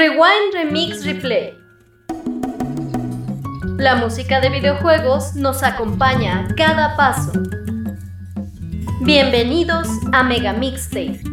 Rewind Remix Replay. La música de videojuegos nos acompaña a cada paso. Bienvenidos a Mega Mixtape.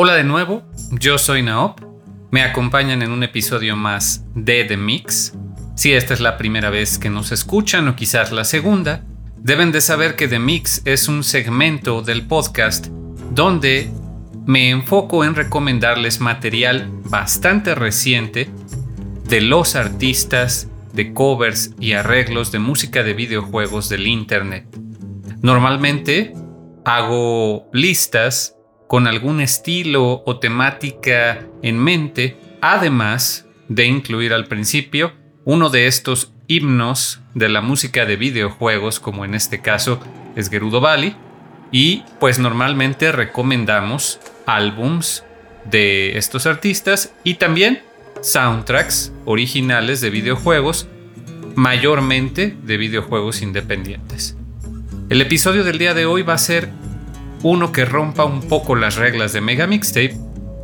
Hola de nuevo, yo soy Naop. Me acompañan en un episodio más de The Mix. Si esta es la primera vez que nos escuchan o quizás la segunda, deben de saber que The Mix es un segmento del podcast donde me enfoco en recomendarles material bastante reciente de los artistas de covers y arreglos de música de videojuegos del Internet. Normalmente hago listas con algún estilo o temática en mente, además de incluir al principio uno de estos himnos de la música de videojuegos, como en este caso es Gerudo Valley, y pues normalmente recomendamos álbums de estos artistas y también soundtracks originales de videojuegos, mayormente de videojuegos independientes. El episodio del día de hoy va a ser uno que rompa un poco las reglas de Mega Mixtape,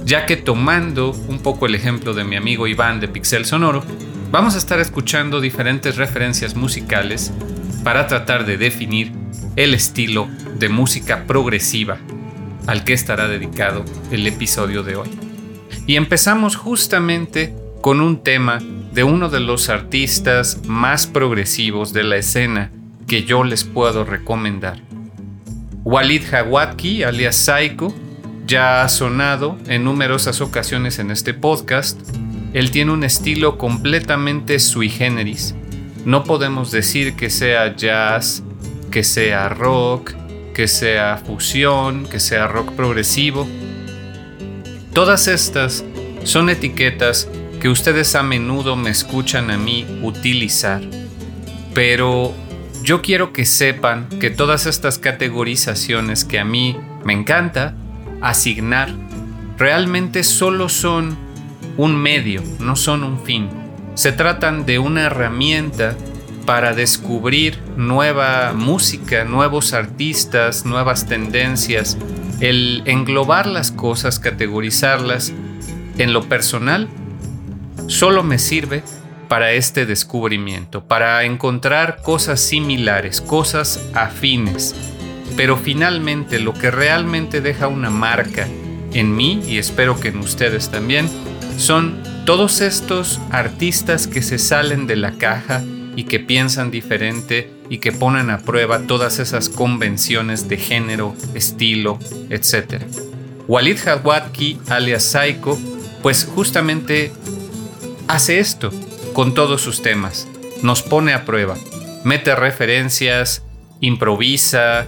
ya que tomando un poco el ejemplo de mi amigo Iván de Pixel Sonoro, vamos a estar escuchando diferentes referencias musicales para tratar de definir el estilo de música progresiva al que estará dedicado el episodio de hoy. Y empezamos justamente con un tema de uno de los artistas más progresivos de la escena que yo les puedo recomendar. Walid Hawatki, alias Saiko, ya ha sonado en numerosas ocasiones en este podcast. Él tiene un estilo completamente sui generis. No podemos decir que sea jazz, que sea rock, que sea fusión, que sea rock progresivo. Todas estas son etiquetas que ustedes a menudo me escuchan a mí utilizar. Pero yo quiero que sepan que todas estas categorizaciones que a mí me encanta asignar realmente solo son un medio, no son un fin. Se tratan de una herramienta para descubrir nueva música, nuevos artistas, nuevas tendencias. El englobar las cosas, categorizarlas en lo personal, solo me sirve para este descubrimiento, para encontrar cosas similares, cosas afines. Pero finalmente lo que realmente deja una marca en mí y espero que en ustedes también son todos estos artistas que se salen de la caja y que piensan diferente y que ponen a prueba todas esas convenciones de género, estilo, etc. Walid Hadwatki, alias Saiko, pues justamente hace esto con todos sus temas. Nos pone a prueba, mete referencias, improvisa,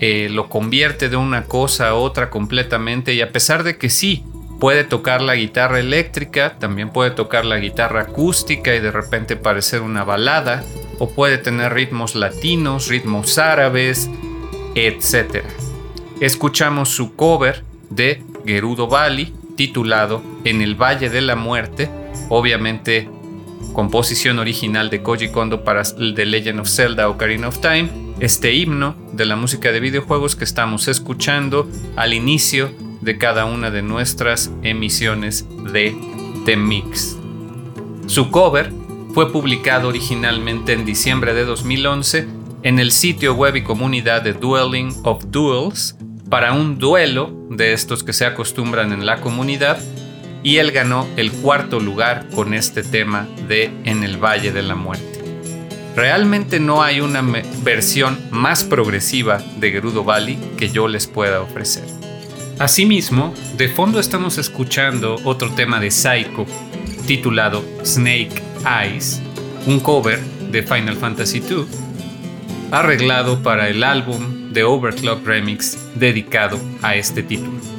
eh, lo convierte de una cosa a otra completamente y a pesar de que sí, puede tocar la guitarra eléctrica, también puede tocar la guitarra acústica y de repente parecer una balada, o puede tener ritmos latinos, ritmos árabes, etc. Escuchamos su cover de Gerudo Valley titulado En el Valle de la Muerte, obviamente composición original de Koji Kondo para The Legend of Zelda Ocarina of Time, este himno de la música de videojuegos que estamos escuchando al inicio de cada una de nuestras emisiones de The Mix. Su cover fue publicado originalmente en diciembre de 2011 en el sitio web y comunidad de Dueling of Duels para un duelo de estos que se acostumbran en la comunidad y él ganó el cuarto lugar con este tema de En el Valle de la Muerte. Realmente no hay una versión más progresiva de Gerudo Valley que yo les pueda ofrecer. Asimismo, de fondo estamos escuchando otro tema de Psycho titulado Snake Eyes, un cover de Final Fantasy II, arreglado para el álbum de Overclock Remix dedicado a este título.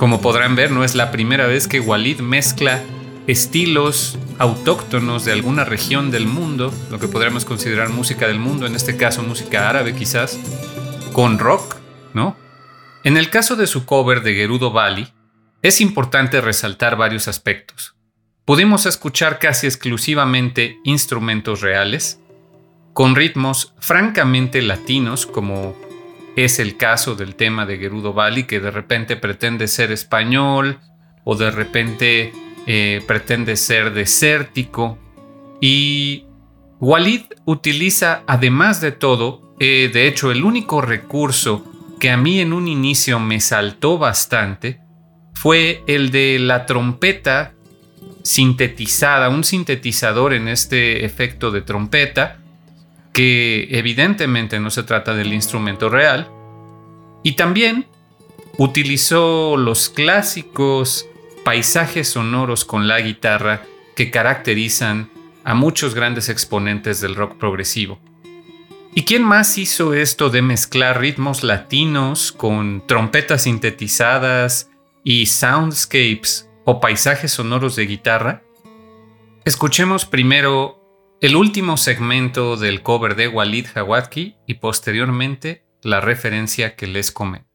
Como podrán ver, no es la primera vez que Walid mezcla estilos autóctonos de alguna región del mundo, lo que podríamos considerar música del mundo, en este caso música árabe quizás, con rock, ¿no? En el caso de su cover de Gerudo Valley, es importante resaltar varios aspectos. Pudimos escuchar casi exclusivamente instrumentos reales, con ritmos francamente latinos, como es el caso del tema de Gerudo Valley, que de repente pretende ser español o de repente eh, pretende ser desértico. Y Walid utiliza, además de todo, eh, de hecho, el único recurso que a mí en un inicio me saltó bastante fue el de la trompeta sintetizada, un sintetizador en este efecto de trompeta, que evidentemente no se trata del instrumento real, y también utilizó los clásicos paisajes sonoros con la guitarra que caracterizan a muchos grandes exponentes del rock progresivo. ¿Y quién más hizo esto de mezclar ritmos latinos con trompetas sintetizadas y soundscapes o paisajes sonoros de guitarra? Escuchemos primero el último segmento del cover de Walid Hawatki y posteriormente la referencia que les comento.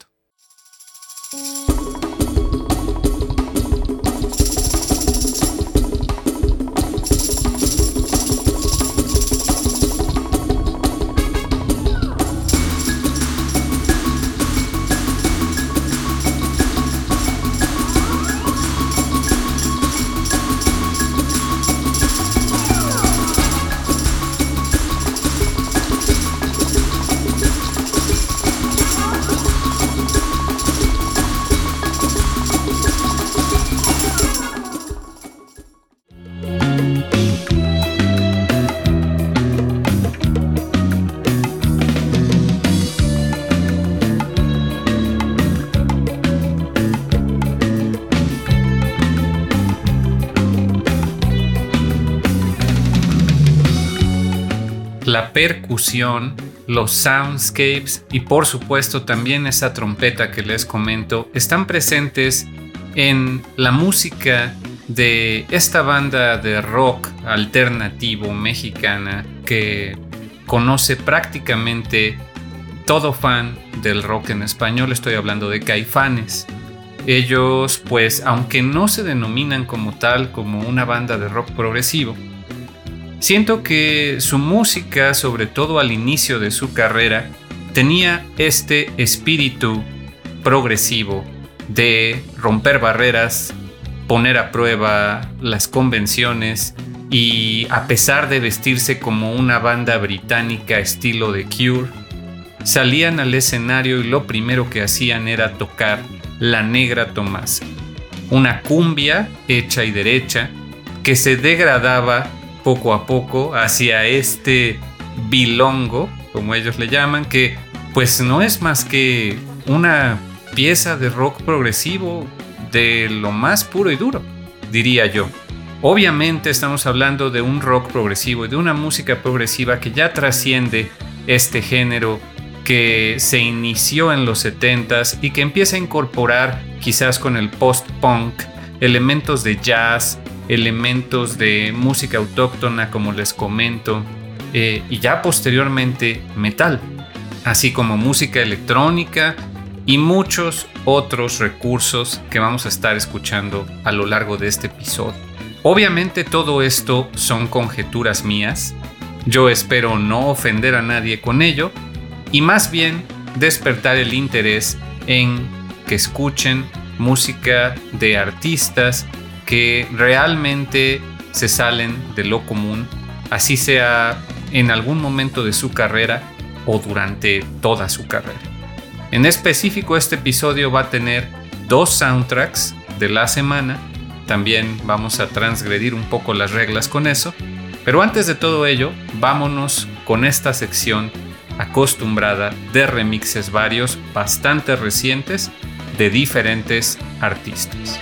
Percusión, los soundscapes y por supuesto también esa trompeta que les comento están presentes en la música de esta banda de rock alternativo mexicana que conoce prácticamente todo fan del rock en español, estoy hablando de Caifanes. Ellos, pues, aunque no se denominan como tal como una banda de rock progresivo, Siento que su música, sobre todo al inicio de su carrera, tenía este espíritu progresivo de romper barreras, poner a prueba las convenciones y a pesar de vestirse como una banda británica estilo de Cure, salían al escenario y lo primero que hacían era tocar La Negra Tomás, una cumbia hecha y derecha que se degradaba poco a poco hacia este bilongo, como ellos le llaman, que pues no es más que una pieza de rock progresivo de lo más puro y duro, diría yo. Obviamente estamos hablando de un rock progresivo y de una música progresiva que ya trasciende este género que se inició en los 70s y que empieza a incorporar quizás con el post-punk elementos de jazz, elementos de música autóctona como les comento eh, y ya posteriormente metal, así como música electrónica y muchos otros recursos que vamos a estar escuchando a lo largo de este episodio. Obviamente todo esto son conjeturas mías. Yo espero no ofender a nadie con ello y más bien despertar el interés en que escuchen música de artistas que realmente se salen de lo común, así sea en algún momento de su carrera o durante toda su carrera. En específico este episodio va a tener dos soundtracks de la semana también vamos a transgredir un poco las reglas con eso. Pero antes de todo ello, vámonos con esta sección acostumbrada de remixes varios bastante recientes de diferentes artistas.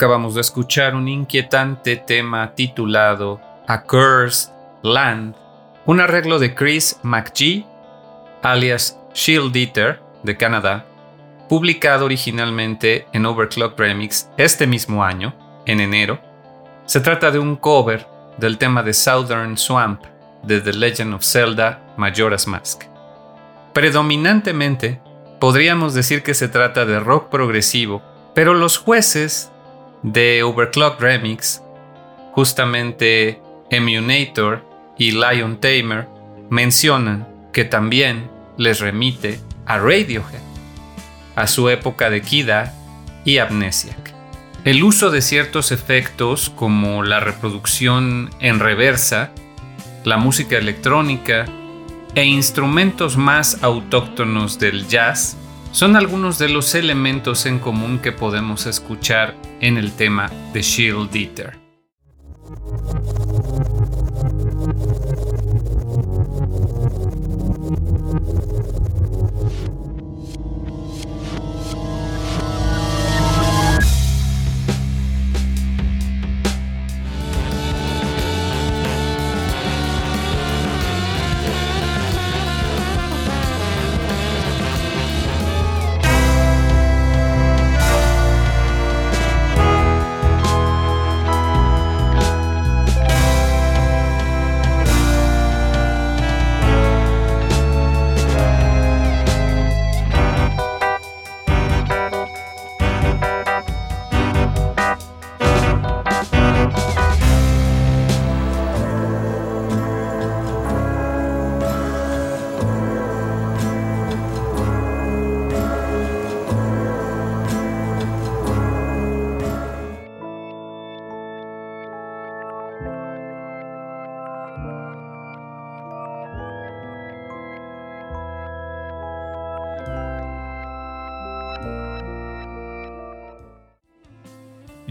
Acabamos de escuchar un inquietante tema titulado A Cursed Land, un arreglo de Chris McGee, alias Shield Eater, de Canadá, publicado originalmente en Overclock Remix este mismo año, en enero. Se trata de un cover del tema de Southern Swamp de The Legend of Zelda Majora's Mask. Predominantemente, podríamos decir que se trata de rock progresivo, pero los jueces de Overclock Remix, justamente Emunator y Lion Tamer, mencionan que también les remite a Radiohead, a su época de Kida y Amnesiac. El uso de ciertos efectos como la reproducción en reversa, la música electrónica e instrumentos más autóctonos del jazz son algunos de los elementos en común que podemos escuchar en el tema de Shield Eater.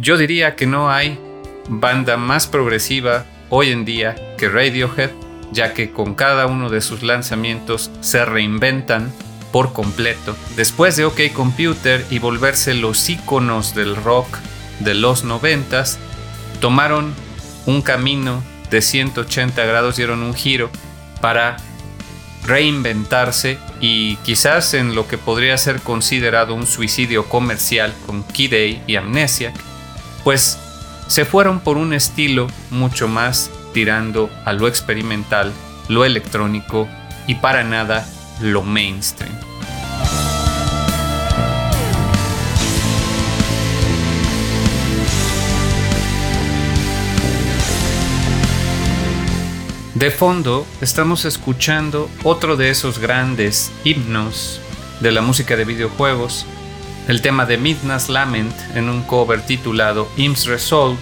Yo diría que no hay banda más progresiva hoy en día que Radiohead, ya que con cada uno de sus lanzamientos se reinventan por completo. Después de OK Computer y volverse los iconos del rock de los noventas, tomaron un camino de 180 grados, dieron un giro para reinventarse y quizás en lo que podría ser considerado un suicidio comercial con Key Day y Amnesia, pues se fueron por un estilo mucho más tirando a lo experimental, lo electrónico y para nada lo mainstream. De fondo estamos escuchando otro de esos grandes himnos de la música de videojuegos el tema de Midnight's Lament en un cover titulado Im's Resolve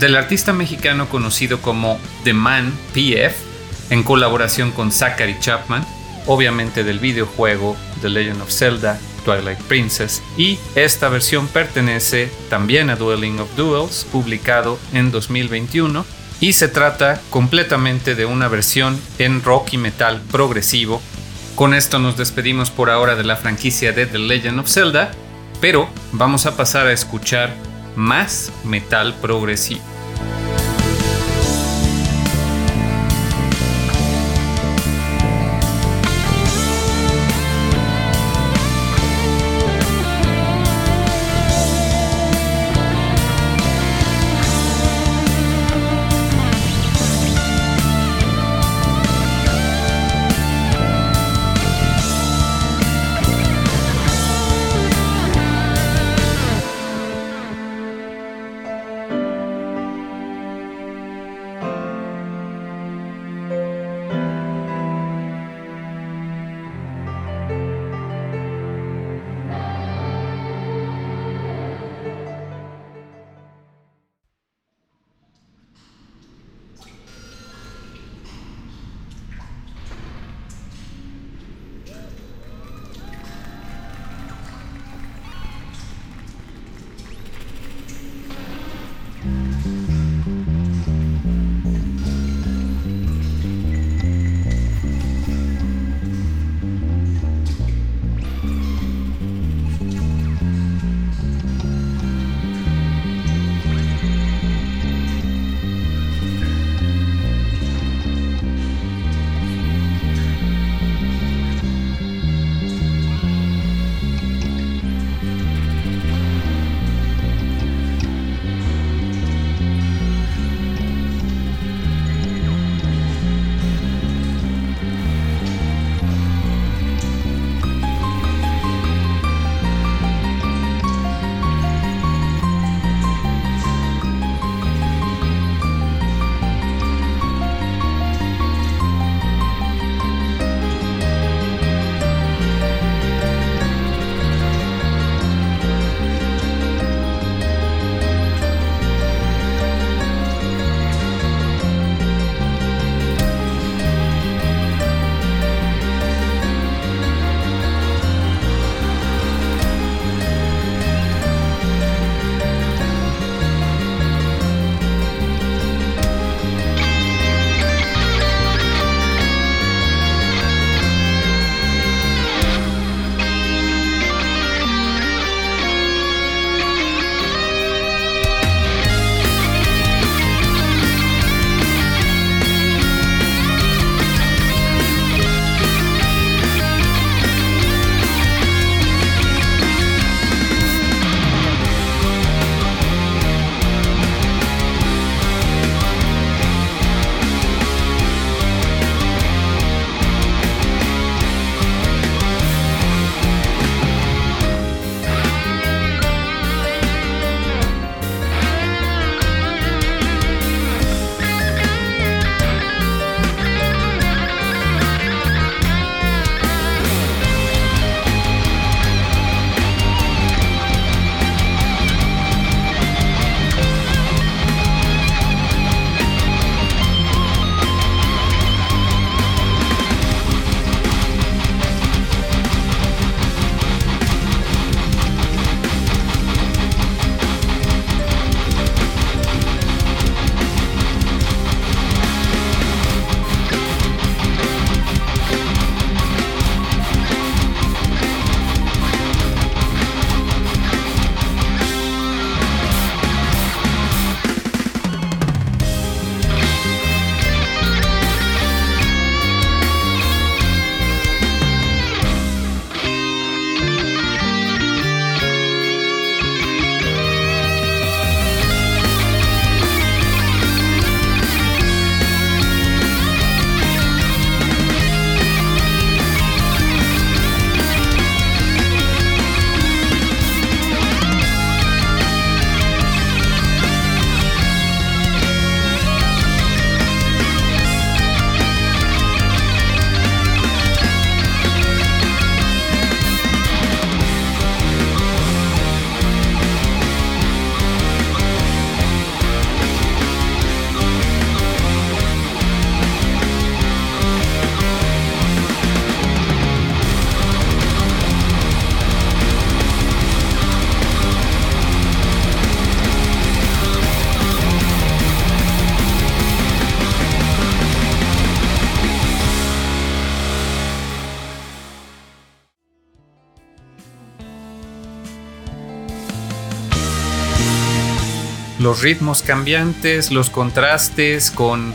del artista mexicano conocido como The Man PF en colaboración con Zachary Chapman, obviamente del videojuego The Legend of Zelda Twilight Princess y esta versión pertenece también a Dueling of Duels publicado en 2021 y se trata completamente de una versión en rock y metal progresivo. Con esto nos despedimos por ahora de la franquicia de The Legend of Zelda pero vamos a pasar a escuchar más metal progresivo. Los ritmos cambiantes, los contrastes con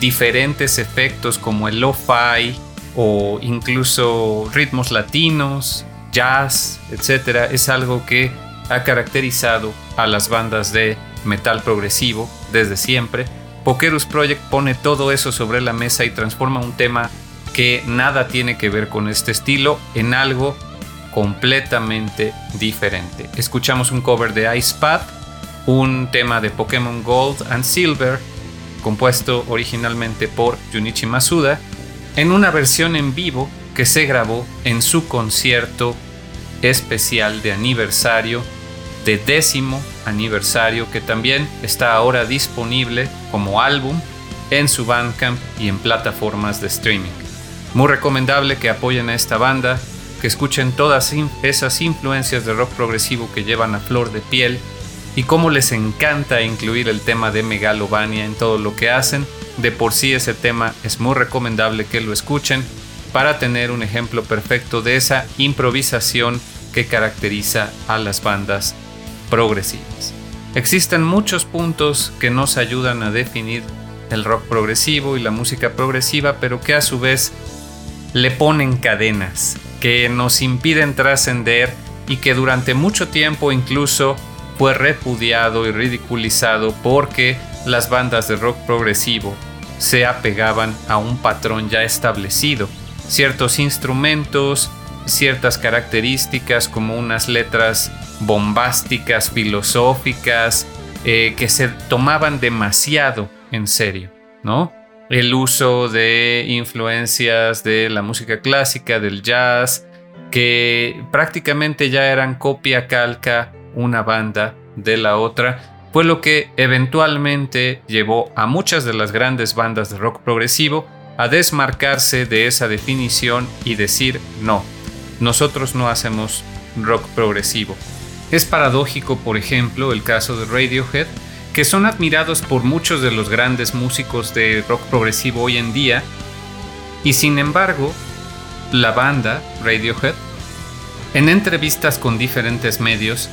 diferentes efectos como el lo-fi o incluso ritmos latinos, jazz, etc. Es algo que ha caracterizado a las bandas de metal progresivo desde siempre. Pokerus Project pone todo eso sobre la mesa y transforma un tema que nada tiene que ver con este estilo en algo completamente diferente. Escuchamos un cover de Ice Path, un tema de Pokémon Gold and Silver, compuesto originalmente por Junichi Masuda, en una versión en vivo que se grabó en su concierto especial de aniversario de décimo aniversario que también está ahora disponible como álbum en su Bandcamp y en plataformas de streaming. Muy recomendable que apoyen a esta banda, que escuchen todas esas influencias de rock progresivo que llevan a flor de piel y cómo les encanta incluir el tema de Megalovania en todo lo que hacen. De por sí ese tema es muy recomendable que lo escuchen para tener un ejemplo perfecto de esa improvisación que caracteriza a las bandas progresivas. Existen muchos puntos que nos ayudan a definir el rock progresivo y la música progresiva, pero que a su vez le ponen cadenas, que nos impiden trascender y que durante mucho tiempo incluso fue repudiado y ridiculizado porque las bandas de rock progresivo se apegaban a un patrón ya establecido, ciertos instrumentos, ciertas características como unas letras bombásticas, filosóficas, eh, que se tomaban demasiado en serio, ¿no? El uso de influencias de la música clásica, del jazz, que prácticamente ya eran copia calca una banda de la otra, fue lo que eventualmente llevó a muchas de las grandes bandas de rock progresivo a desmarcarse de esa definición y decir no, nosotros no hacemos rock progresivo. Es paradójico, por ejemplo, el caso de Radiohead, que son admirados por muchos de los grandes músicos de rock progresivo hoy en día, y sin embargo, la banda Radiohead, en entrevistas con diferentes medios,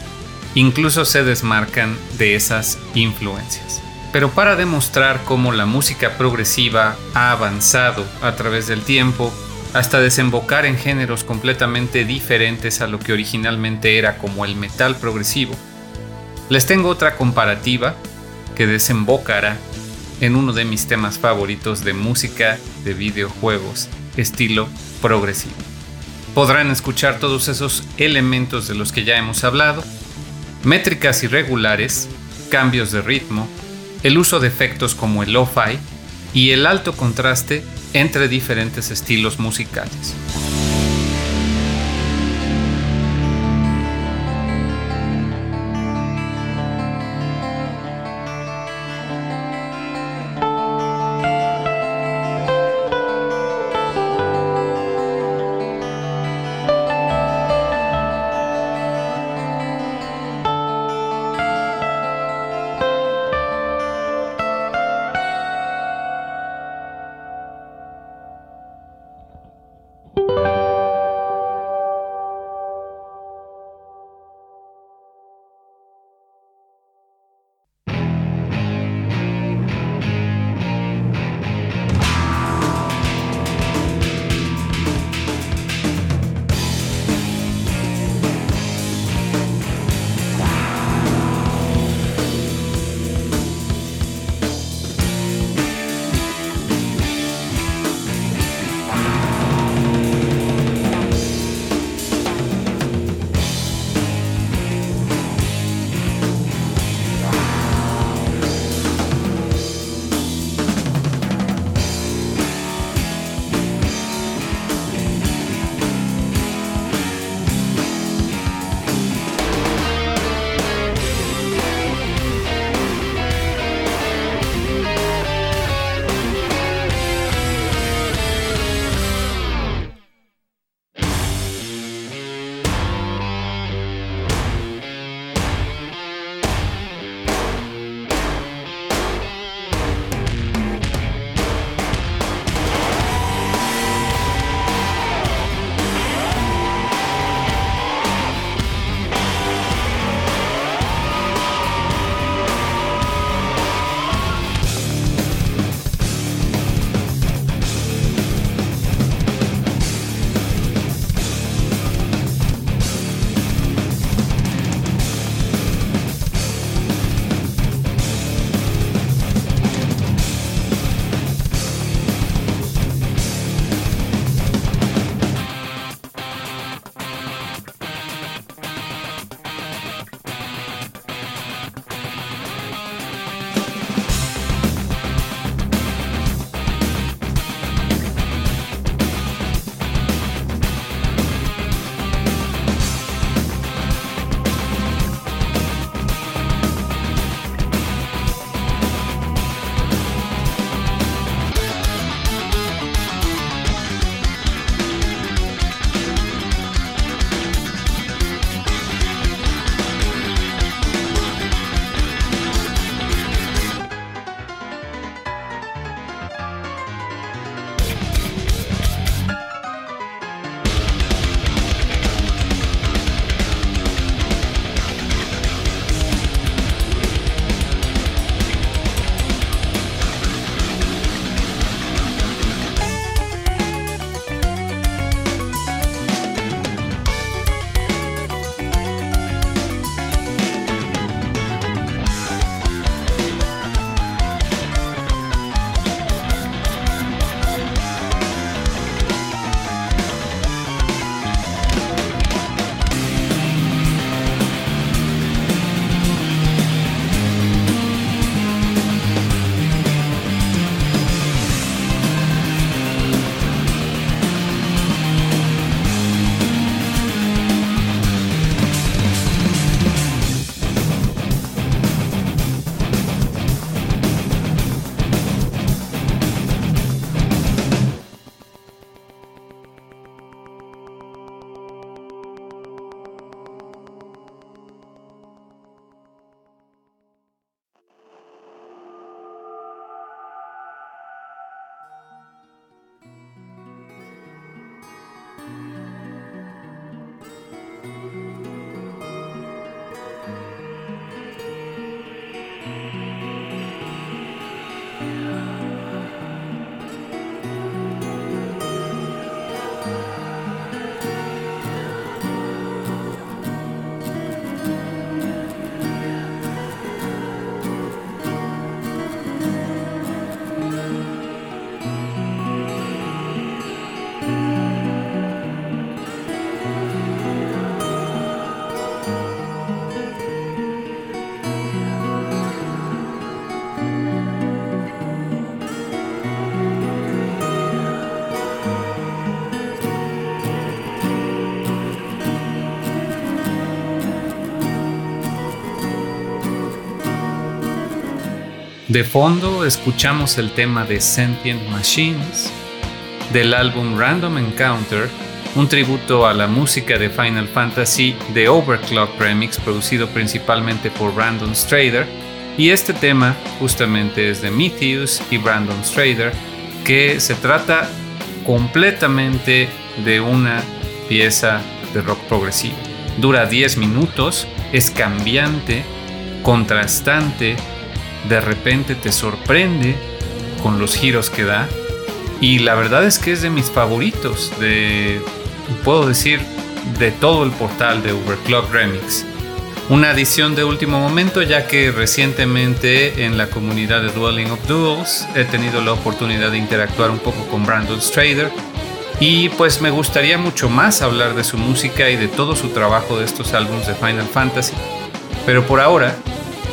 incluso se desmarcan de esas influencias. Pero para demostrar cómo la música progresiva ha avanzado a través del tiempo, hasta desembocar en géneros completamente diferentes a lo que originalmente era como el metal progresivo, les tengo otra comparativa que desembocará en uno de mis temas favoritos de música de videojuegos, estilo progresivo. Podrán escuchar todos esos elementos de los que ya hemos hablado, métricas irregulares, cambios de ritmo, el uso de efectos como el lo-fi y el alto contraste entre diferentes estilos musicales. De fondo escuchamos el tema de Sentient Machines del álbum Random Encounter, un tributo a la música de Final Fantasy de Overclock Remix producido principalmente por Brandon Strader. Y este tema justamente es de Metheus y Brandon Strader, que se trata completamente de una pieza de rock progresivo. Dura 10 minutos, es cambiante, contrastante, de repente te sorprende con los giros que da y la verdad es que es de mis favoritos, de, puedo decir, de todo el portal de Overclock Remix. Una adición de último momento ya que recientemente en la comunidad de Dwelling of Duels he tenido la oportunidad de interactuar un poco con Brandon Strader y pues me gustaría mucho más hablar de su música y de todo su trabajo de estos álbumes de Final Fantasy. Pero por ahora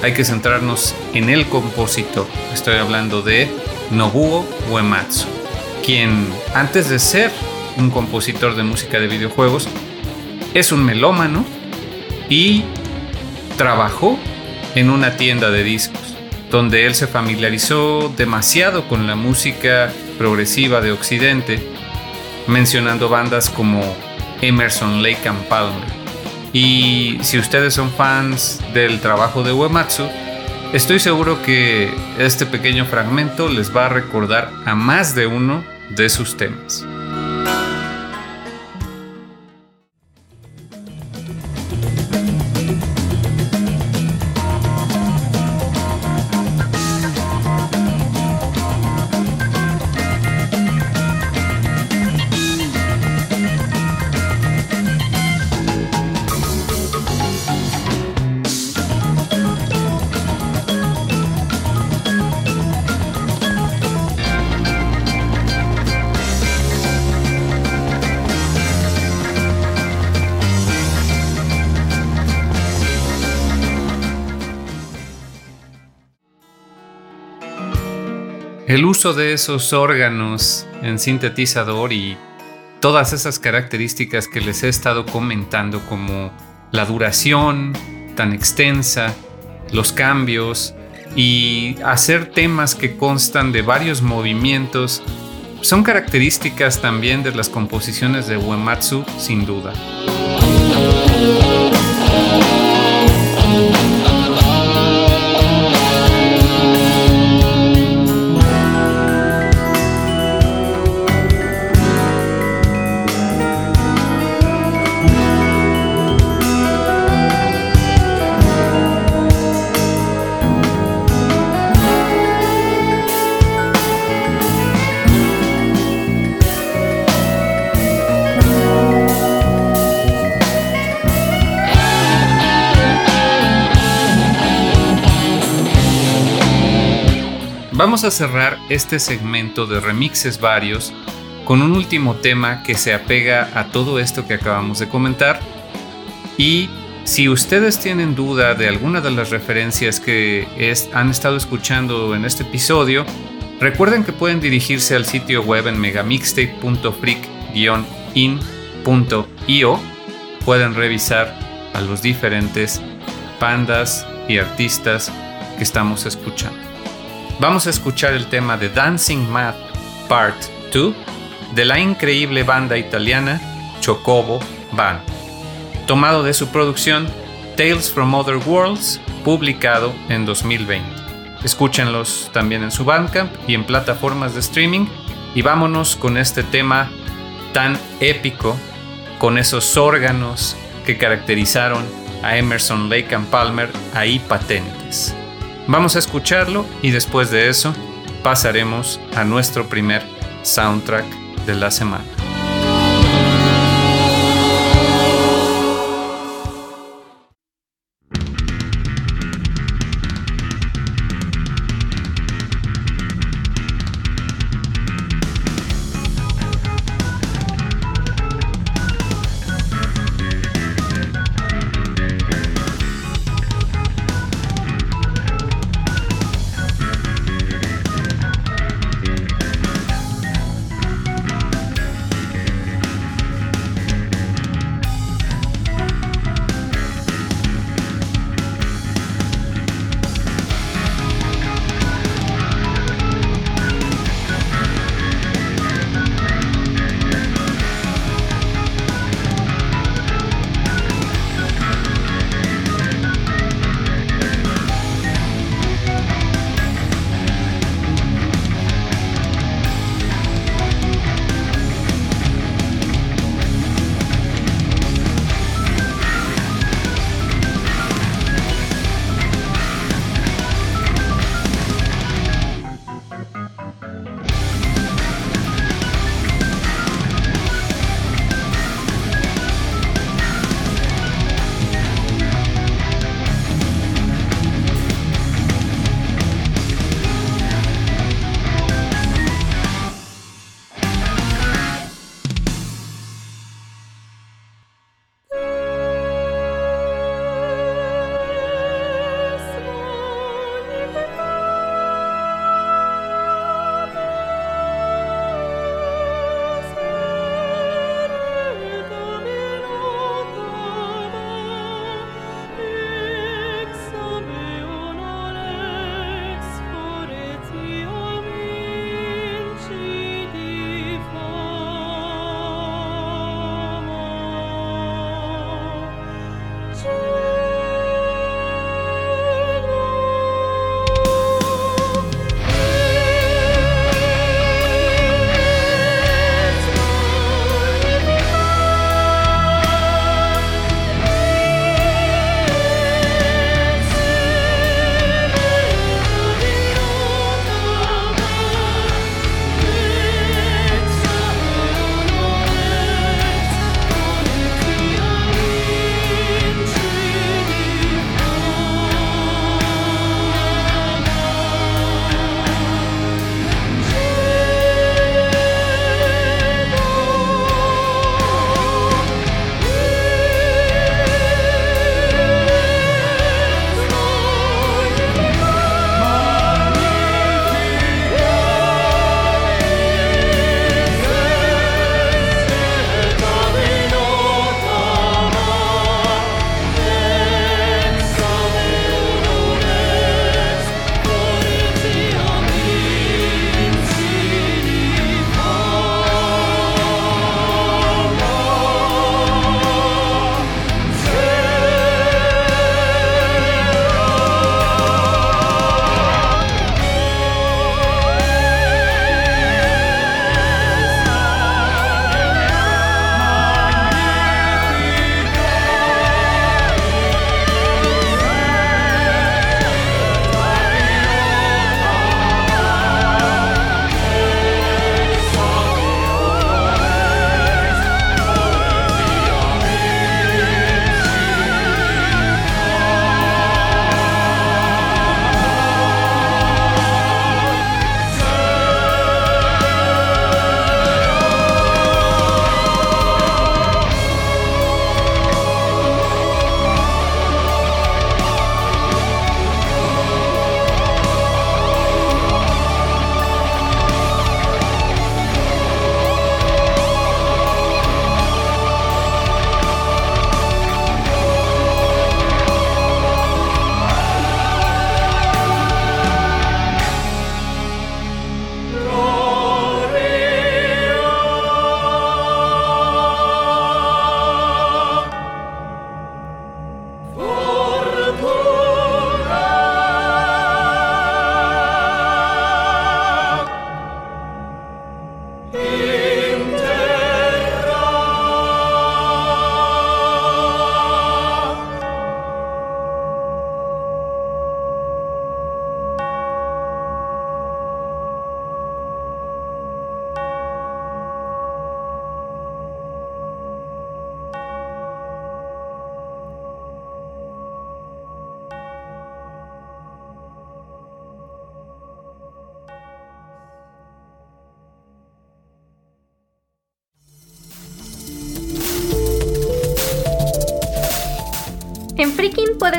hay que centrarnos en el compositor. Estoy hablando de Nobuo Uematsu quien antes de ser un compositor de música de videojuegos, es un melómano y trabajó en una tienda de discos, donde él se familiarizó demasiado con la música progresiva de Occidente, mencionando bandas como Emerson, Lake and Palmer. Y si ustedes son fans del trabajo de Uematsu, Estoy seguro que este pequeño fragmento les va a recordar a más de uno de sus temas. El uso de esos órganos en sintetizador y todas esas características que les he estado comentando como la duración tan extensa, los cambios y hacer temas que constan de varios movimientos son características también de las composiciones de Uematsu sin duda. Vamos a cerrar este segmento de remixes varios con un último tema que se apega a todo esto que acabamos de comentar. Y si ustedes tienen duda de alguna de las referencias que han estado escuchando en este episodio, recuerden que pueden dirigirse al sitio web en megamixtape.freak-in.io. Pueden revisar a los diferentes bandas y artistas que estamos escuchando. Vamos a escuchar el tema de Dancing Mad Part 2 de la increíble banda italiana Chocobo Band, tomado de su producción Tales from Other Worlds, publicado en 2020. Escúchenlos también en su Bandcamp y en plataformas de streaming y vámonos con este tema tan épico, con esos órganos que caracterizaron a Emerson Lake and Palmer ahí patentes. Vamos a escucharlo y después de eso pasaremos a nuestro primer soundtrack de la semana.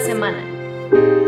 Semana.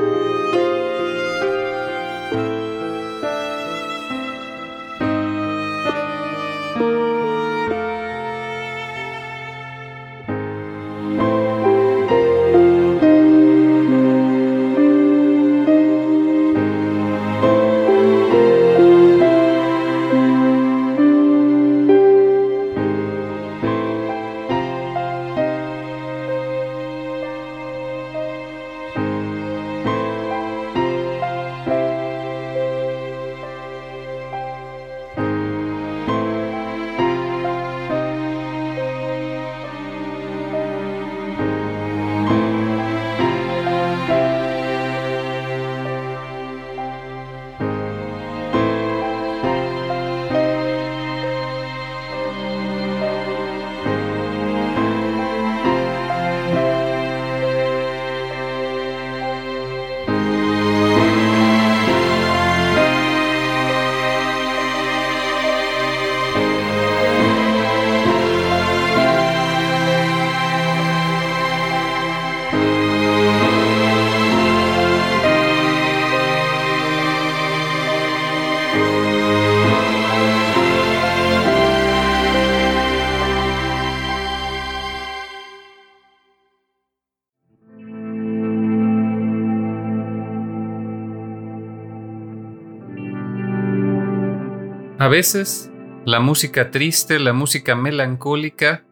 A veces, la música triste, la música melancólica,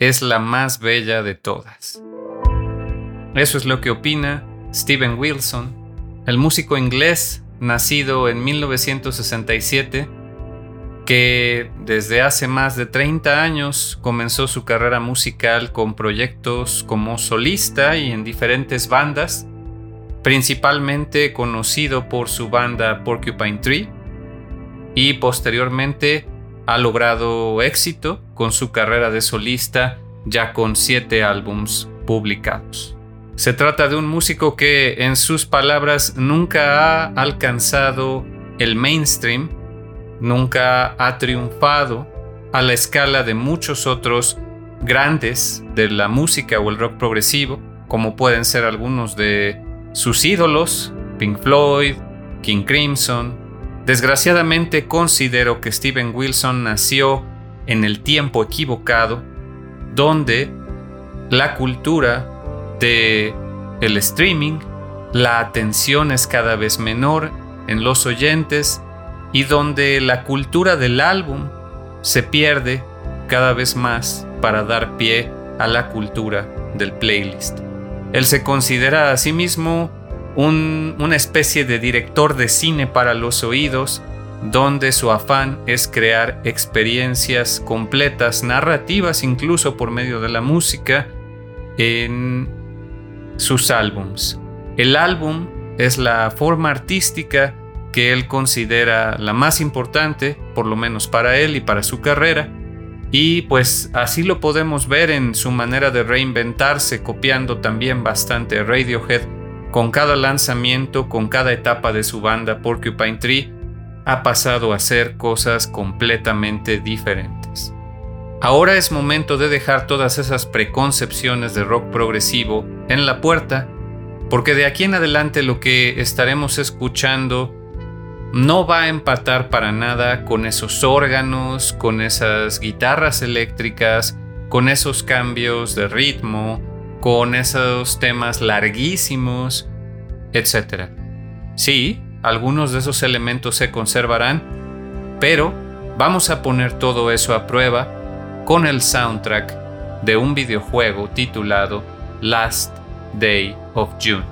es la más bella de todas. Eso es lo que opina Steven Wilson, el músico inglés nacido en 1967, que desde hace más de 30 años comenzó su carrera musical con proyectos como solista y en diferentes bandas, principalmente conocido por su banda Porcupine Tree, y posteriormente ha logrado éxito con su carrera de solista ya con siete álbums publicados. Se trata de un músico que en sus palabras nunca ha alcanzado el mainstream, nunca ha triunfado a la escala de muchos otros grandes de la música o el rock progresivo, como pueden ser algunos de sus ídolos, Pink Floyd, King Crimson, Desgraciadamente considero que Steven Wilson nació en el tiempo equivocado, donde la cultura de el streaming, la atención es cada vez menor en los oyentes y donde la cultura del álbum se pierde cada vez más para dar pie a la cultura del playlist. Él se considera a sí mismo una especie de director de cine para los oídos, donde su afán es crear experiencias completas, narrativas incluso por medio de la música, en sus álbums. El álbum es la forma artística que él considera la más importante, por lo menos para él y para su carrera, y pues así lo podemos ver en su manera de reinventarse, copiando también bastante Radiohead con cada lanzamiento, con cada etapa de su banda Porcupine Tree, ha pasado a hacer cosas completamente diferentes. Ahora es momento de dejar todas esas preconcepciones de rock progresivo en la puerta, porque de aquí en adelante lo que estaremos escuchando no va a empatar para nada con esos órganos, con esas guitarras eléctricas, con esos cambios de ritmo, con esos temas larguísimos, etc. Sí, algunos de esos elementos se conservarán, pero vamos a poner todo eso a prueba con el soundtrack de un videojuego titulado Last Day of June.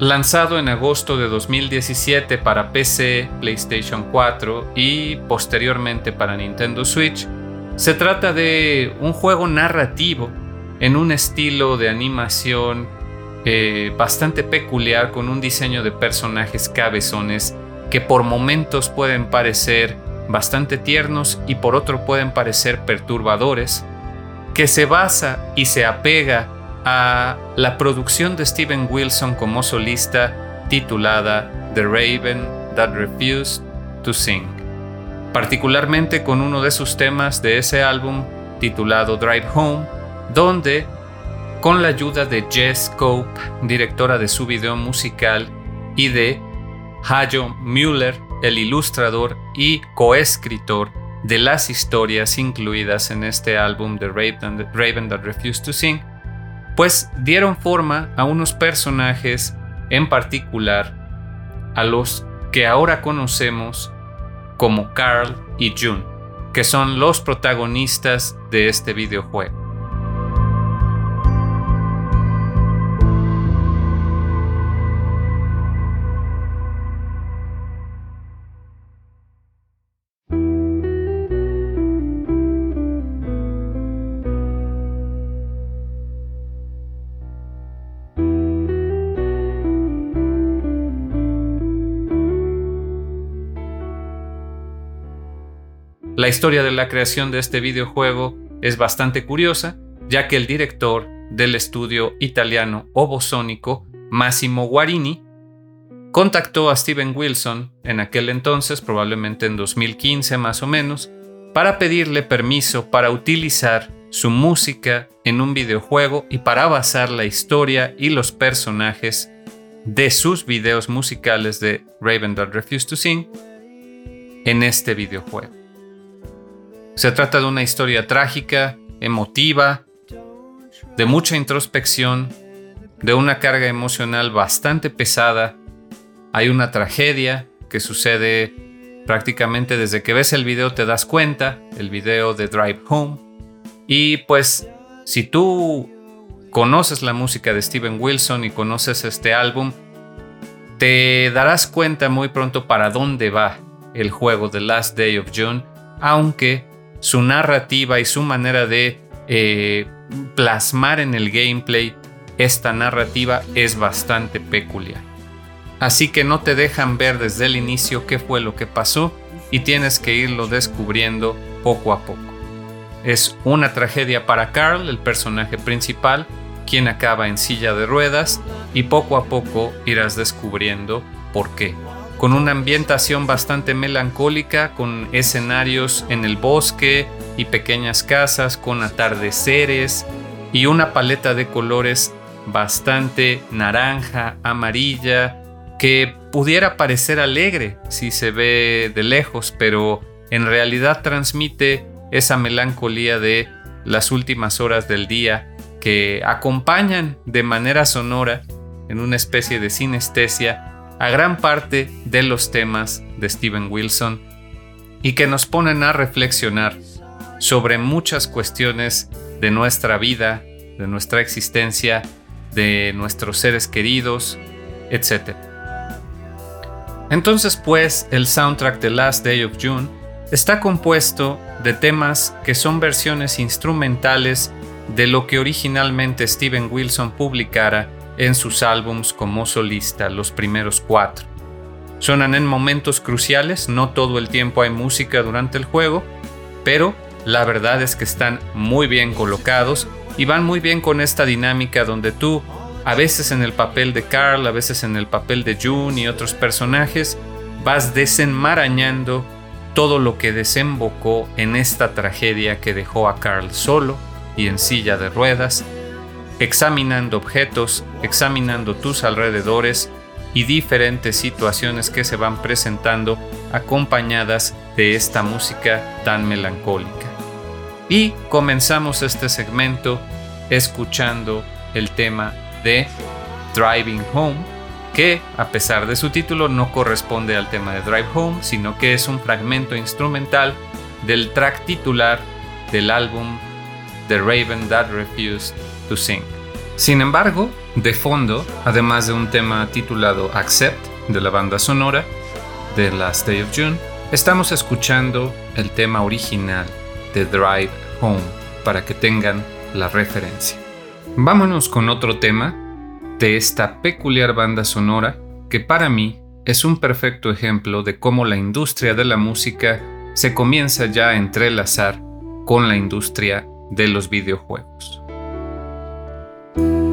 lanzado en agosto de 2017 para PC, PlayStation 4 y posteriormente para Nintendo Switch, se trata de un juego narrativo en un estilo de animación eh, bastante peculiar con un diseño de personajes cabezones que por momentos pueden parecer bastante tiernos y por otro pueden parecer perturbadores, que se basa y se apega a la producción de Steven Wilson como solista titulada The Raven That Refused to Sing, particularmente con uno de sus temas de ese álbum titulado Drive Home, donde con la ayuda de Jess Cope, directora de su video musical, y de Hajo Müller, el ilustrador y coescritor de las historias incluidas en este álbum de Raven That Refused to Sing, pues dieron forma a unos personajes en particular a los que ahora conocemos como Carl y June, que son los protagonistas de este videojuego. La historia de la creación de este videojuego es bastante curiosa, ya que el director del estudio italiano Obosónico, Massimo Guarini, contactó a Steven Wilson en aquel entonces, probablemente en 2015 más o menos, para pedirle permiso para utilizar su música en un videojuego y para basar la historia y los personajes de sus videos musicales de Raven That Refused to Sing en este videojuego. Se trata de una historia trágica, emotiva, de mucha introspección, de una carga emocional bastante pesada. Hay una tragedia que sucede prácticamente desde que ves el video te das cuenta, el video de Drive Home. Y pues si tú conoces la música de Steven Wilson y conoces este álbum, te darás cuenta muy pronto para dónde va el juego The Last Day of June, aunque su narrativa y su manera de eh, plasmar en el gameplay esta narrativa es bastante peculiar. Así que no te dejan ver desde el inicio qué fue lo que pasó y tienes que irlo descubriendo poco a poco. Es una tragedia para Carl, el personaje principal, quien acaba en silla de ruedas y poco a poco irás descubriendo por qué con una ambientación bastante melancólica, con escenarios en el bosque y pequeñas casas, con atardeceres y una paleta de colores bastante naranja, amarilla, que pudiera parecer alegre si se ve de lejos, pero en realidad transmite esa melancolía de las últimas horas del día que acompañan de manera sonora en una especie de sinestesia a gran parte de los temas de Steven Wilson y que nos ponen a reflexionar sobre muchas cuestiones de nuestra vida, de nuestra existencia, de nuestros seres queridos, etc. Entonces pues el soundtrack de Last Day of June está compuesto de temas que son versiones instrumentales de lo que originalmente Steven Wilson publicara en sus álbums como solista, los primeros cuatro. Suenan en momentos cruciales, no todo el tiempo hay música durante el juego, pero la verdad es que están muy bien colocados y van muy bien con esta dinámica donde tú, a veces en el papel de Carl, a veces en el papel de June y otros personajes, vas desenmarañando todo lo que desembocó en esta tragedia que dejó a Carl solo y en silla de ruedas examinando objetos, examinando tus alrededores y diferentes situaciones que se van presentando acompañadas de esta música tan melancólica. Y comenzamos este segmento escuchando el tema de Driving Home, que a pesar de su título no corresponde al tema de Drive Home, sino que es un fragmento instrumental del track titular del álbum The Raven That Refused Sing. Sin embargo, De fondo, además de un tema titulado Accept de la banda sonora de Last Day of June, estamos escuchando el tema original de Drive Home para que tengan la referencia. Vámonos con otro tema de esta peculiar banda sonora que para mí es un perfecto ejemplo de cómo la industria de la música se comienza ya a entrelazar con la industria de los videojuegos. thank you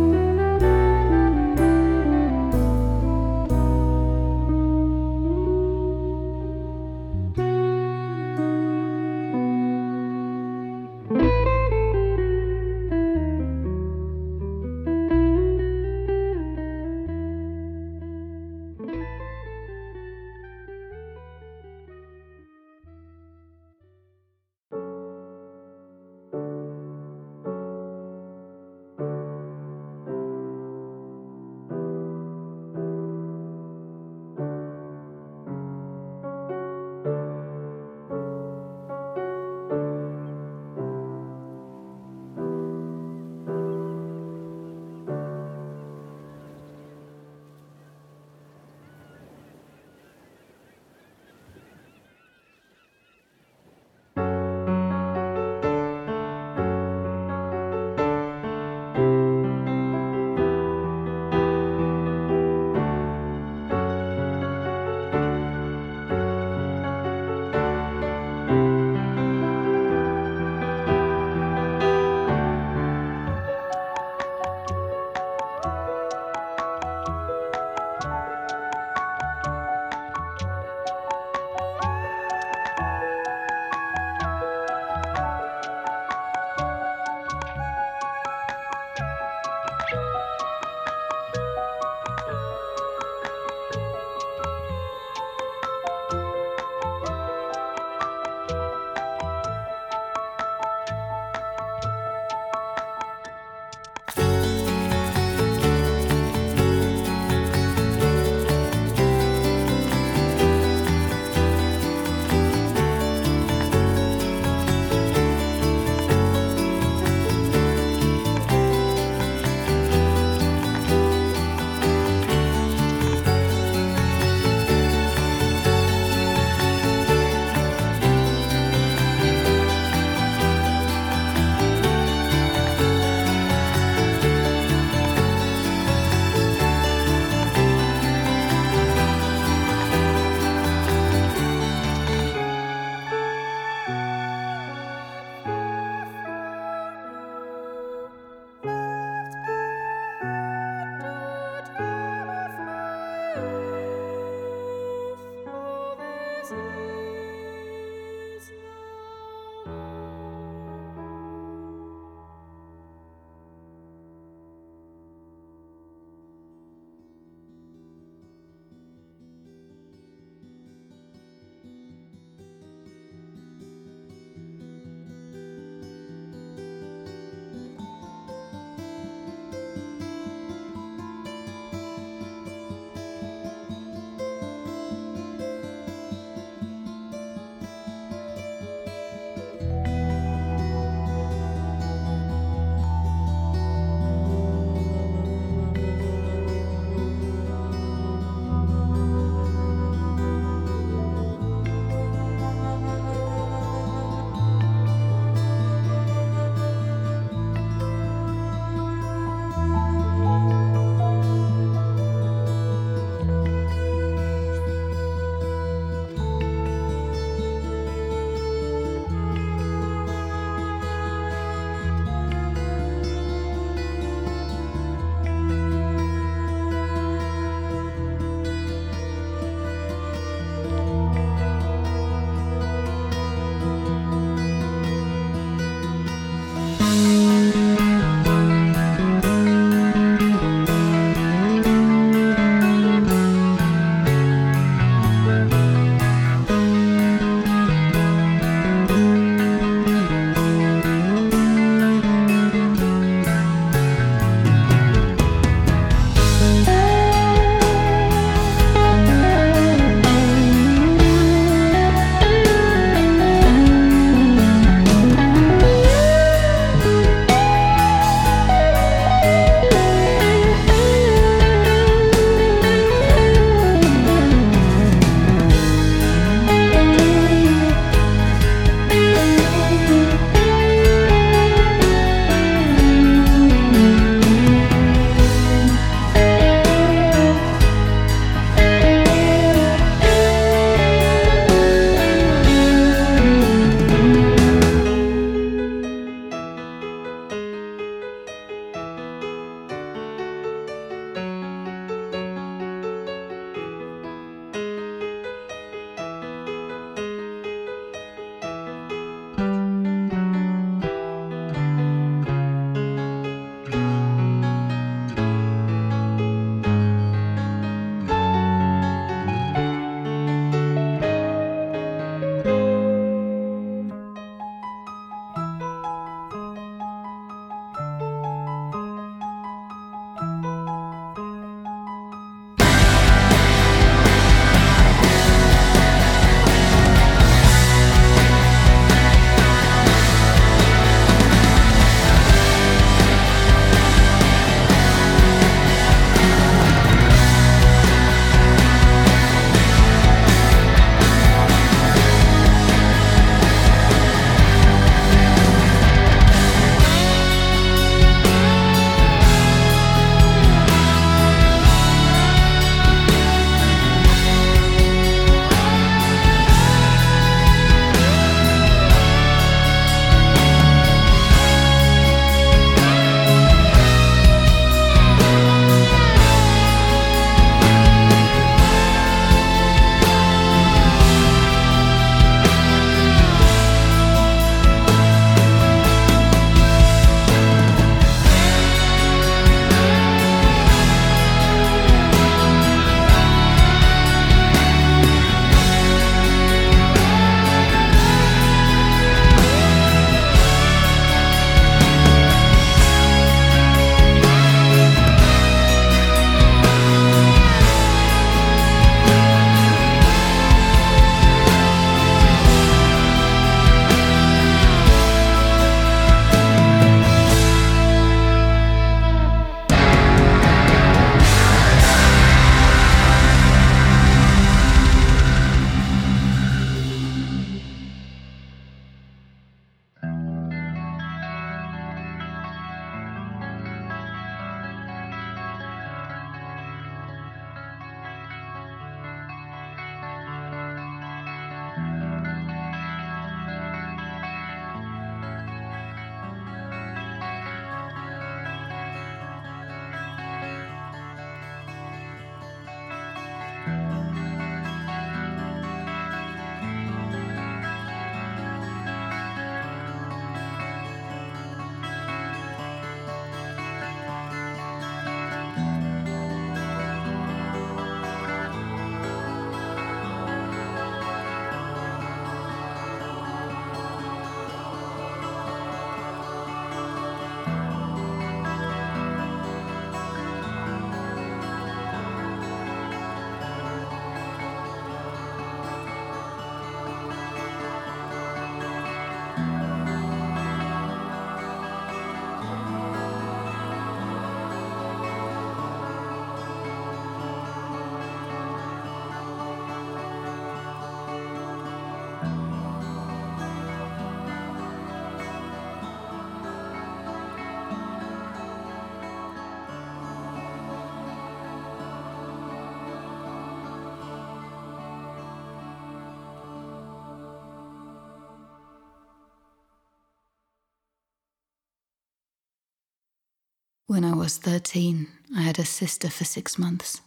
When I was 13, I had a sister for six months.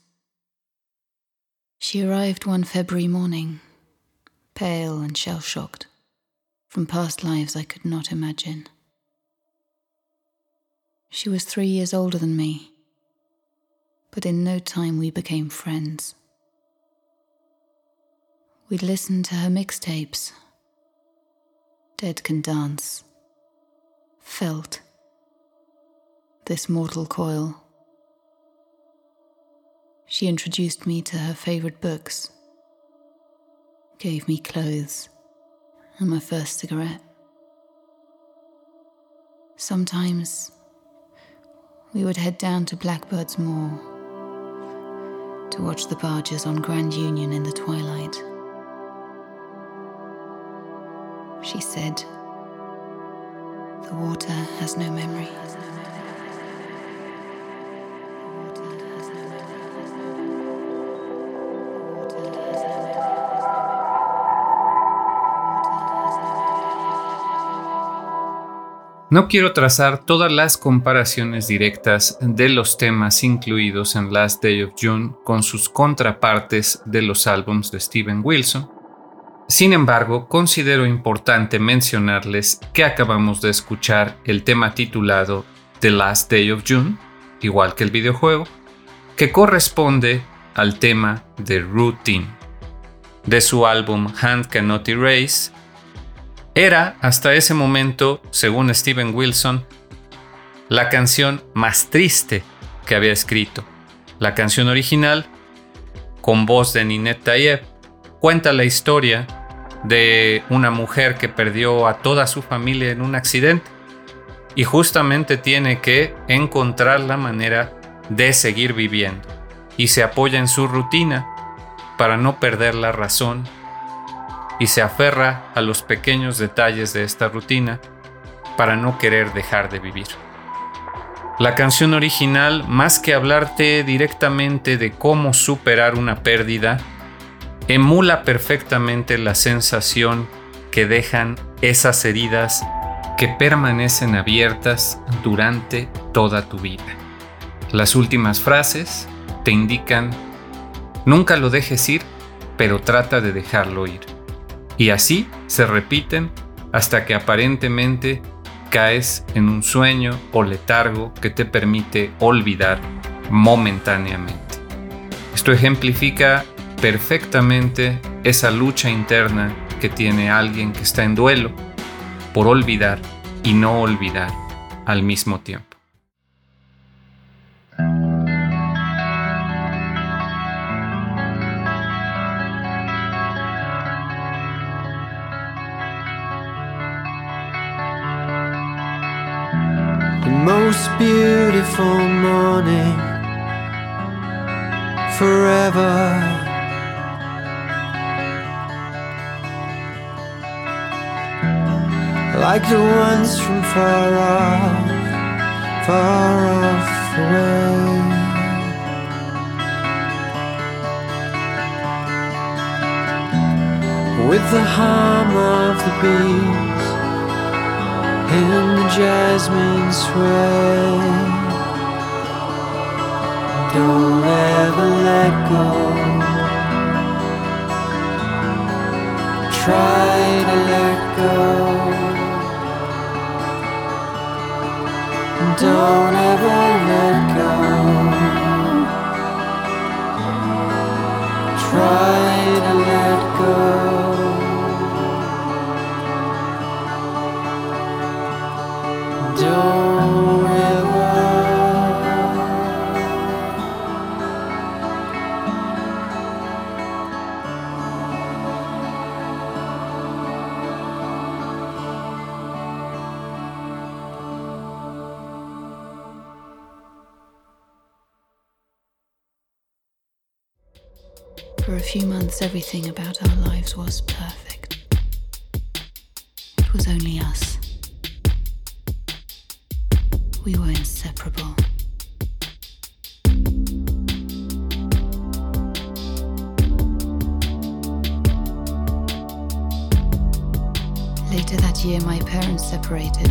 She arrived one February morning, pale and shell shocked, from past lives I could not imagine. She was three years older than me, but in no time we became friends. We'd listened to her mixtapes Dead Can Dance, Felt this mortal coil. She introduced me to her favourite books, gave me clothes, and my first cigarette. Sometimes we would head down to Blackbird's Moor to watch the barges on Grand Union in the twilight. She said, The water has no memory. No quiero trazar todas las comparaciones directas de los temas incluidos en Last Day of June con sus contrapartes de los álbums de Steven Wilson. Sin embargo, considero importante mencionarles que acabamos de escuchar el tema titulado The Last Day of June, igual que el videojuego, que corresponde al tema de Routine, de su álbum Hand Cannot Erase, era, hasta ese momento, según Steven Wilson, la canción más triste que había escrito. La canción original, con voz de Ninette Tayeb, cuenta la historia de una mujer que perdió a toda su familia en un accidente y justamente tiene que encontrar la manera de seguir viviendo y se apoya en su rutina para no perder la razón y se aferra a los pequeños detalles de esta rutina para no querer dejar de vivir. La canción original, más que hablarte directamente de cómo superar una pérdida, emula perfectamente la sensación que dejan esas heridas que permanecen abiertas durante toda tu vida. Las últimas frases te indican, nunca lo dejes ir, pero trata de dejarlo ir. Y así se repiten hasta que aparentemente caes en un sueño o letargo que te permite olvidar momentáneamente. Esto ejemplifica perfectamente esa lucha interna que tiene alguien que está en duelo por olvidar y no olvidar al mismo tiempo. Beautiful morning forever. Like the ones from far off, far off away. With the hum of the beat in the jasmine sway. Don't ever let go. Try to let go. Don't ever let go. Try to let go. For a few months, everything about our lives was perfect. Separated.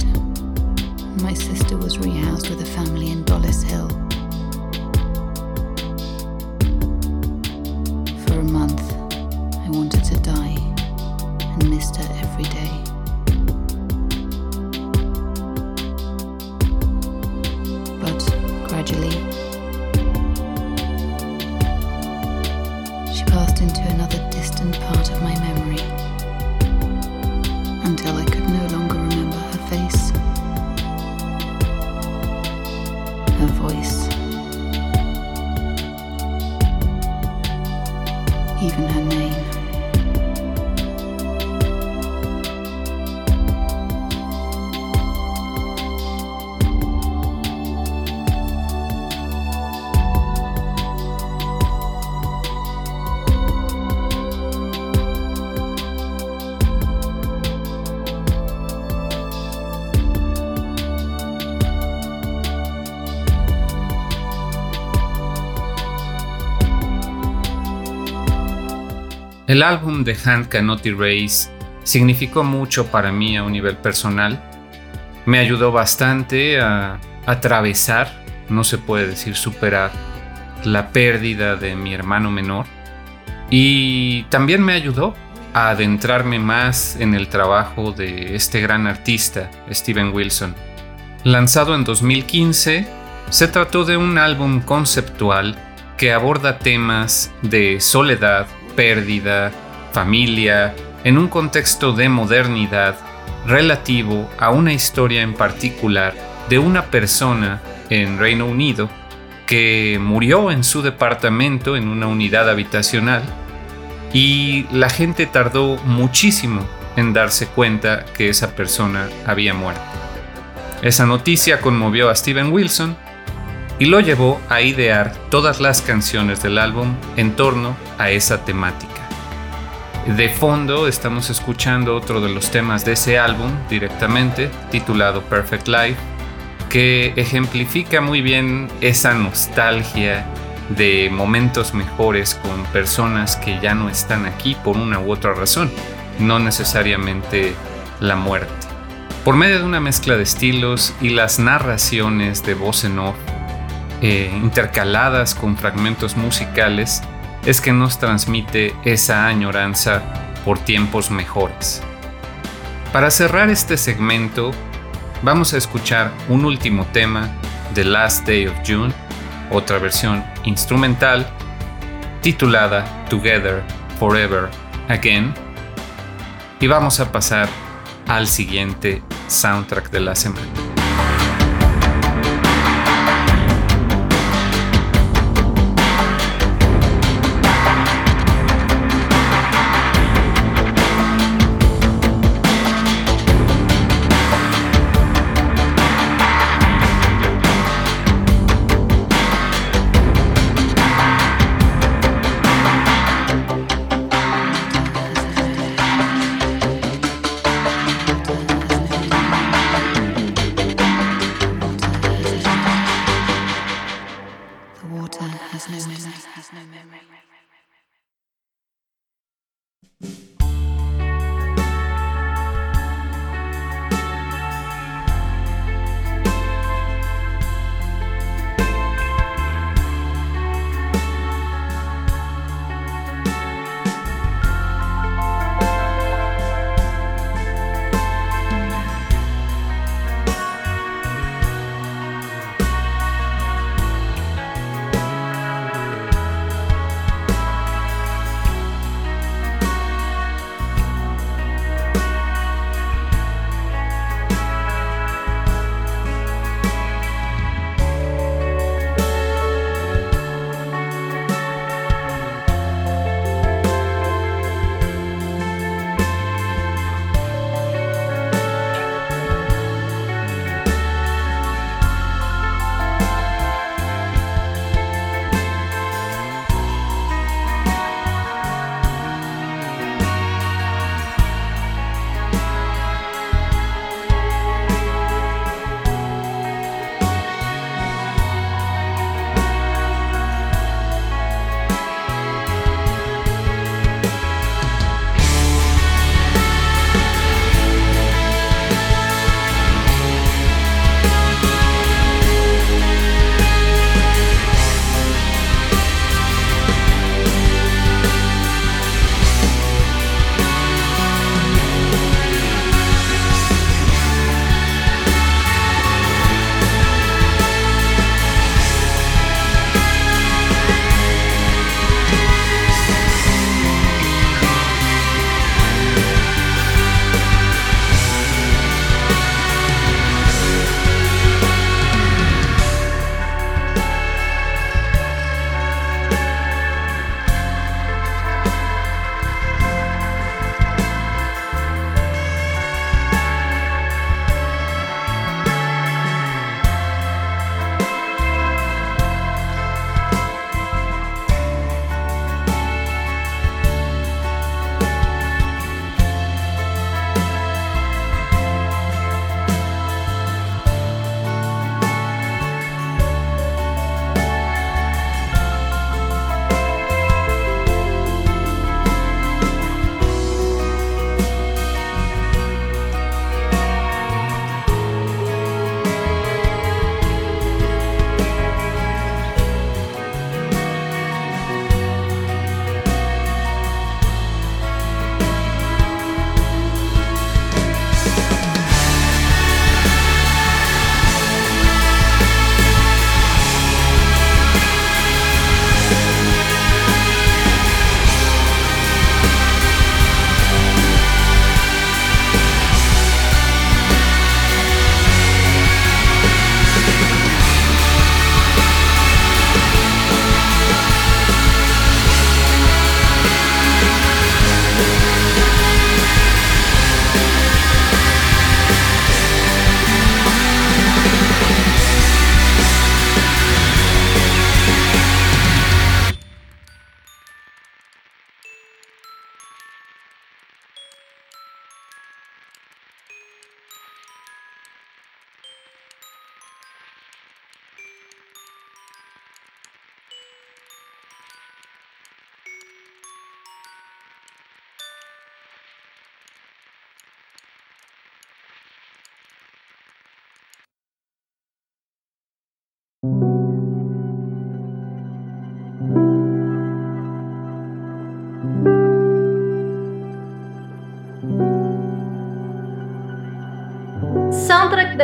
El álbum de Hand Cannot Erase significó mucho para mí a un nivel personal. Me ayudó bastante a atravesar, no se puede decir superar, la pérdida de mi hermano menor. Y también me ayudó a adentrarme más en el trabajo de este gran artista, Steven Wilson. Lanzado en 2015, se trató de un álbum conceptual que aborda temas de soledad, pérdida, familia, en un contexto de modernidad relativo a una historia en particular de una persona en Reino Unido que murió en su departamento en una unidad habitacional y la gente tardó muchísimo en darse cuenta que esa persona había muerto. Esa noticia conmovió a Steven Wilson y lo llevó a idear todas las canciones del álbum en torno a esa temática. De fondo estamos escuchando otro de los temas de ese álbum directamente, titulado Perfect Life, que ejemplifica muy bien esa nostalgia de momentos mejores con personas que ya no están aquí por una u otra razón, no necesariamente la muerte. Por medio de una mezcla de estilos y las narraciones de voz en off eh, intercaladas con fragmentos musicales, es que nos transmite esa añoranza por tiempos mejores. Para cerrar este segmento, vamos a escuchar un último tema The Last Day of June, otra versión instrumental, titulada Together Forever Again, y vamos a pasar al siguiente soundtrack de la semana.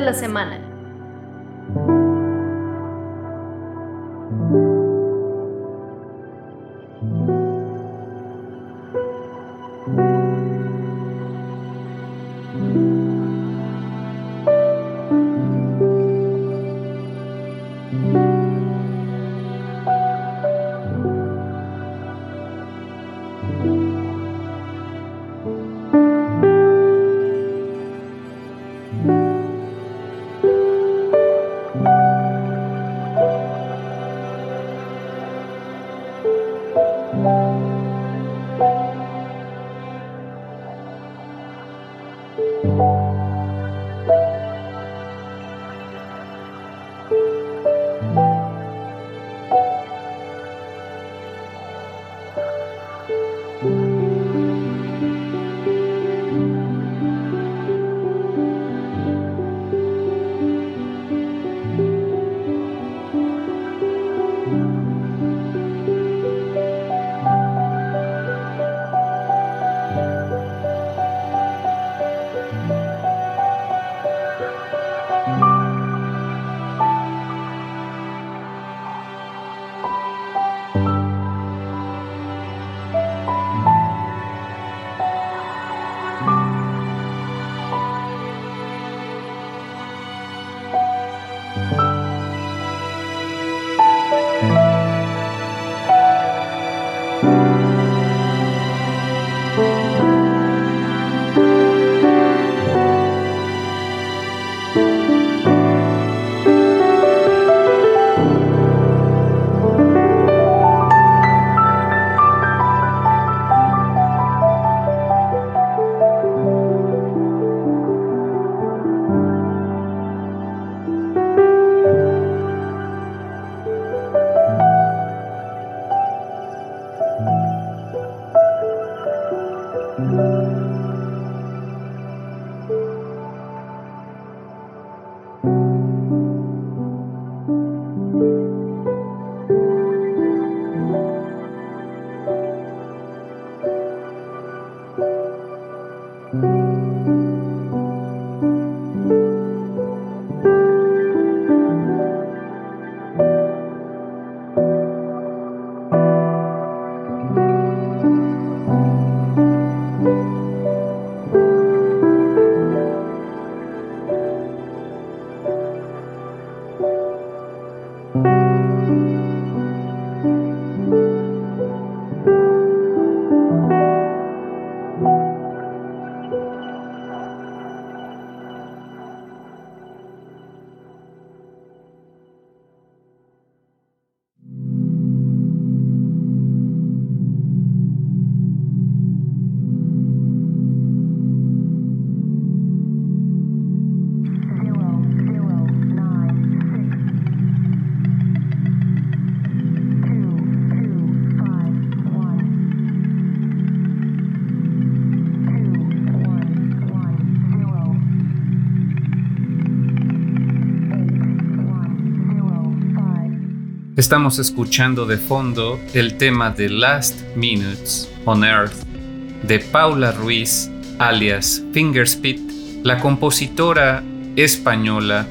La semana. Estamos escuchando de fondo el tema de Last Minutes on Earth de Paula Ruiz, alias Fingerspit, la compositora española,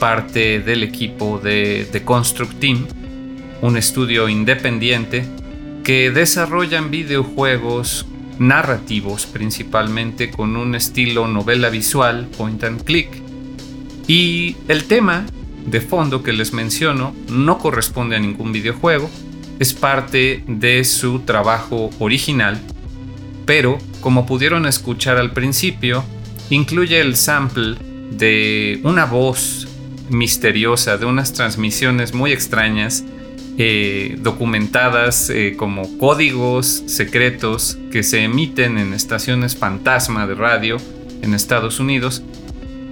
parte del equipo de The Construct Team, un estudio independiente que desarrollan videojuegos narrativos principalmente con un estilo novela visual, point and click. Y el tema de fondo que les menciono no corresponde a ningún videojuego, es parte de su trabajo original, pero como pudieron escuchar al principio, incluye el sample de una voz misteriosa, de unas transmisiones muy extrañas, eh, documentadas eh, como códigos secretos que se emiten en estaciones fantasma de radio en Estados Unidos,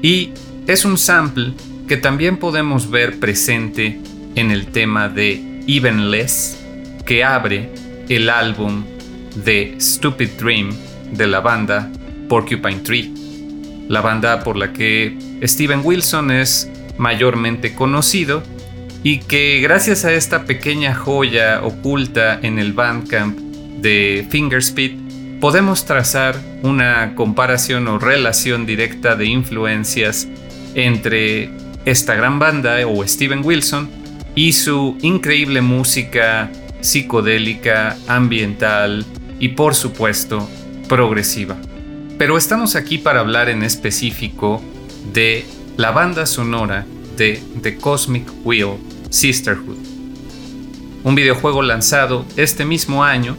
y es un sample que también podemos ver presente en el tema de Evenless, que abre el álbum de Stupid Dream de la banda Porcupine Tree, la banda por la que Steven Wilson es mayormente conocido y que gracias a esta pequeña joya oculta en el Bandcamp de Fingerspit podemos trazar una comparación o relación directa de influencias entre esta gran banda o Steven Wilson y su increíble música psicodélica, ambiental y por supuesto progresiva. Pero estamos aquí para hablar en específico de la banda sonora de The Cosmic Wheel Sisterhood, un videojuego lanzado este mismo año,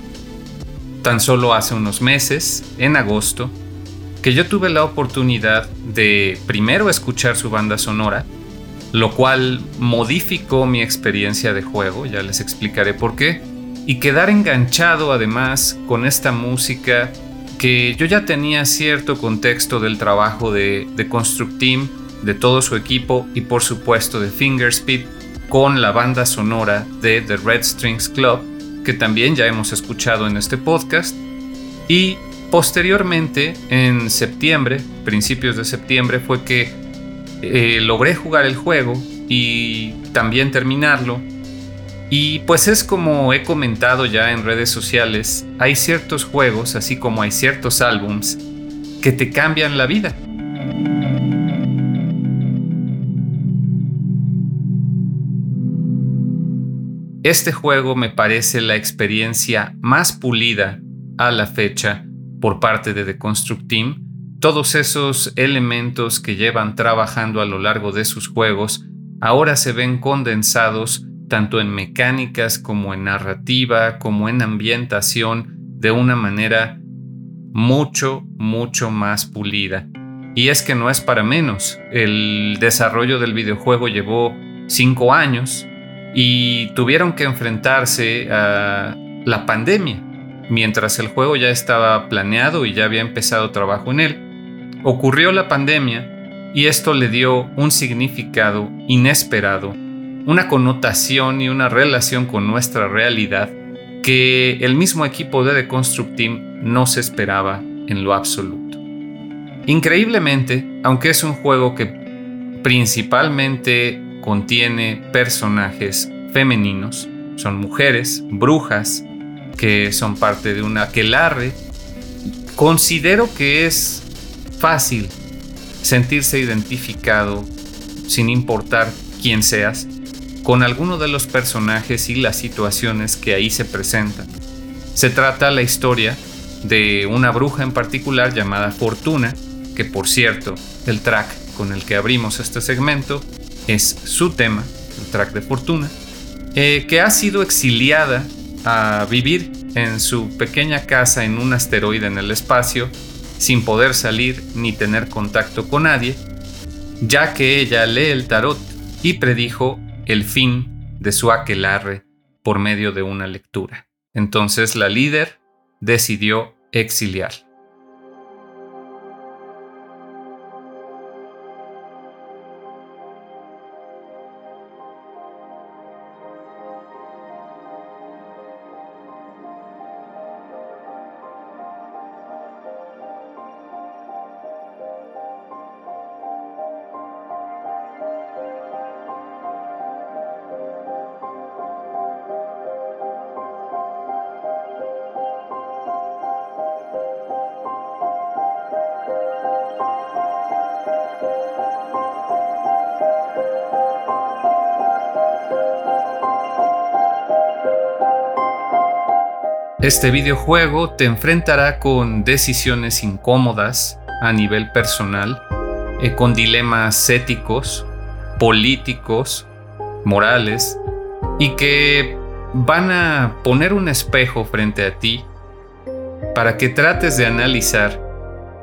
tan solo hace unos meses, en agosto, que yo tuve la oportunidad de primero escuchar su banda sonora, lo cual modificó mi experiencia de juego, ya les explicaré por qué, y quedar enganchado además con esta música que yo ya tenía cierto contexto del trabajo de, de Construct Team, de todo su equipo y por supuesto de Fingerspeed con la banda sonora de The Red Strings Club, que también ya hemos escuchado en este podcast. Y posteriormente, en septiembre, principios de septiembre, fue que eh, logré jugar el juego y también terminarlo. Y pues es como he comentado ya en redes sociales, hay ciertos juegos, así como hay ciertos álbums, que te cambian la vida. Este juego me parece la experiencia más pulida a la fecha por parte de The Construct Team. Todos esos elementos que llevan trabajando a lo largo de sus juegos ahora se ven condensados tanto en mecánicas como en narrativa, como en ambientación, de una manera mucho, mucho más pulida. Y es que no es para menos. El desarrollo del videojuego llevó cinco años, y tuvieron que enfrentarse a la pandemia. Mientras el juego ya estaba planeado y ya había empezado trabajo en él, ocurrió la pandemia y esto le dio un significado inesperado, una connotación y una relación con nuestra realidad que el mismo equipo de The Construct Team no se esperaba en lo absoluto. Increíblemente, aunque es un juego que principalmente contiene personajes femeninos, son mujeres, brujas, que son parte de una aquelarre. Considero que es fácil sentirse identificado, sin importar quién seas, con alguno de los personajes y las situaciones que ahí se presentan. Se trata la historia de una bruja en particular llamada Fortuna, que por cierto, el track con el que abrimos este segmento es su tema, el track de fortuna, eh, que ha sido exiliada a vivir en su pequeña casa en un asteroide en el espacio, sin poder salir ni tener contacto con nadie, ya que ella lee el tarot y predijo el fin de su aquelarre por medio de una lectura. Entonces la líder decidió exiliar. Este videojuego te enfrentará con decisiones incómodas a nivel personal, eh, con dilemas éticos, políticos, morales, y que van a poner un espejo frente a ti para que trates de analizar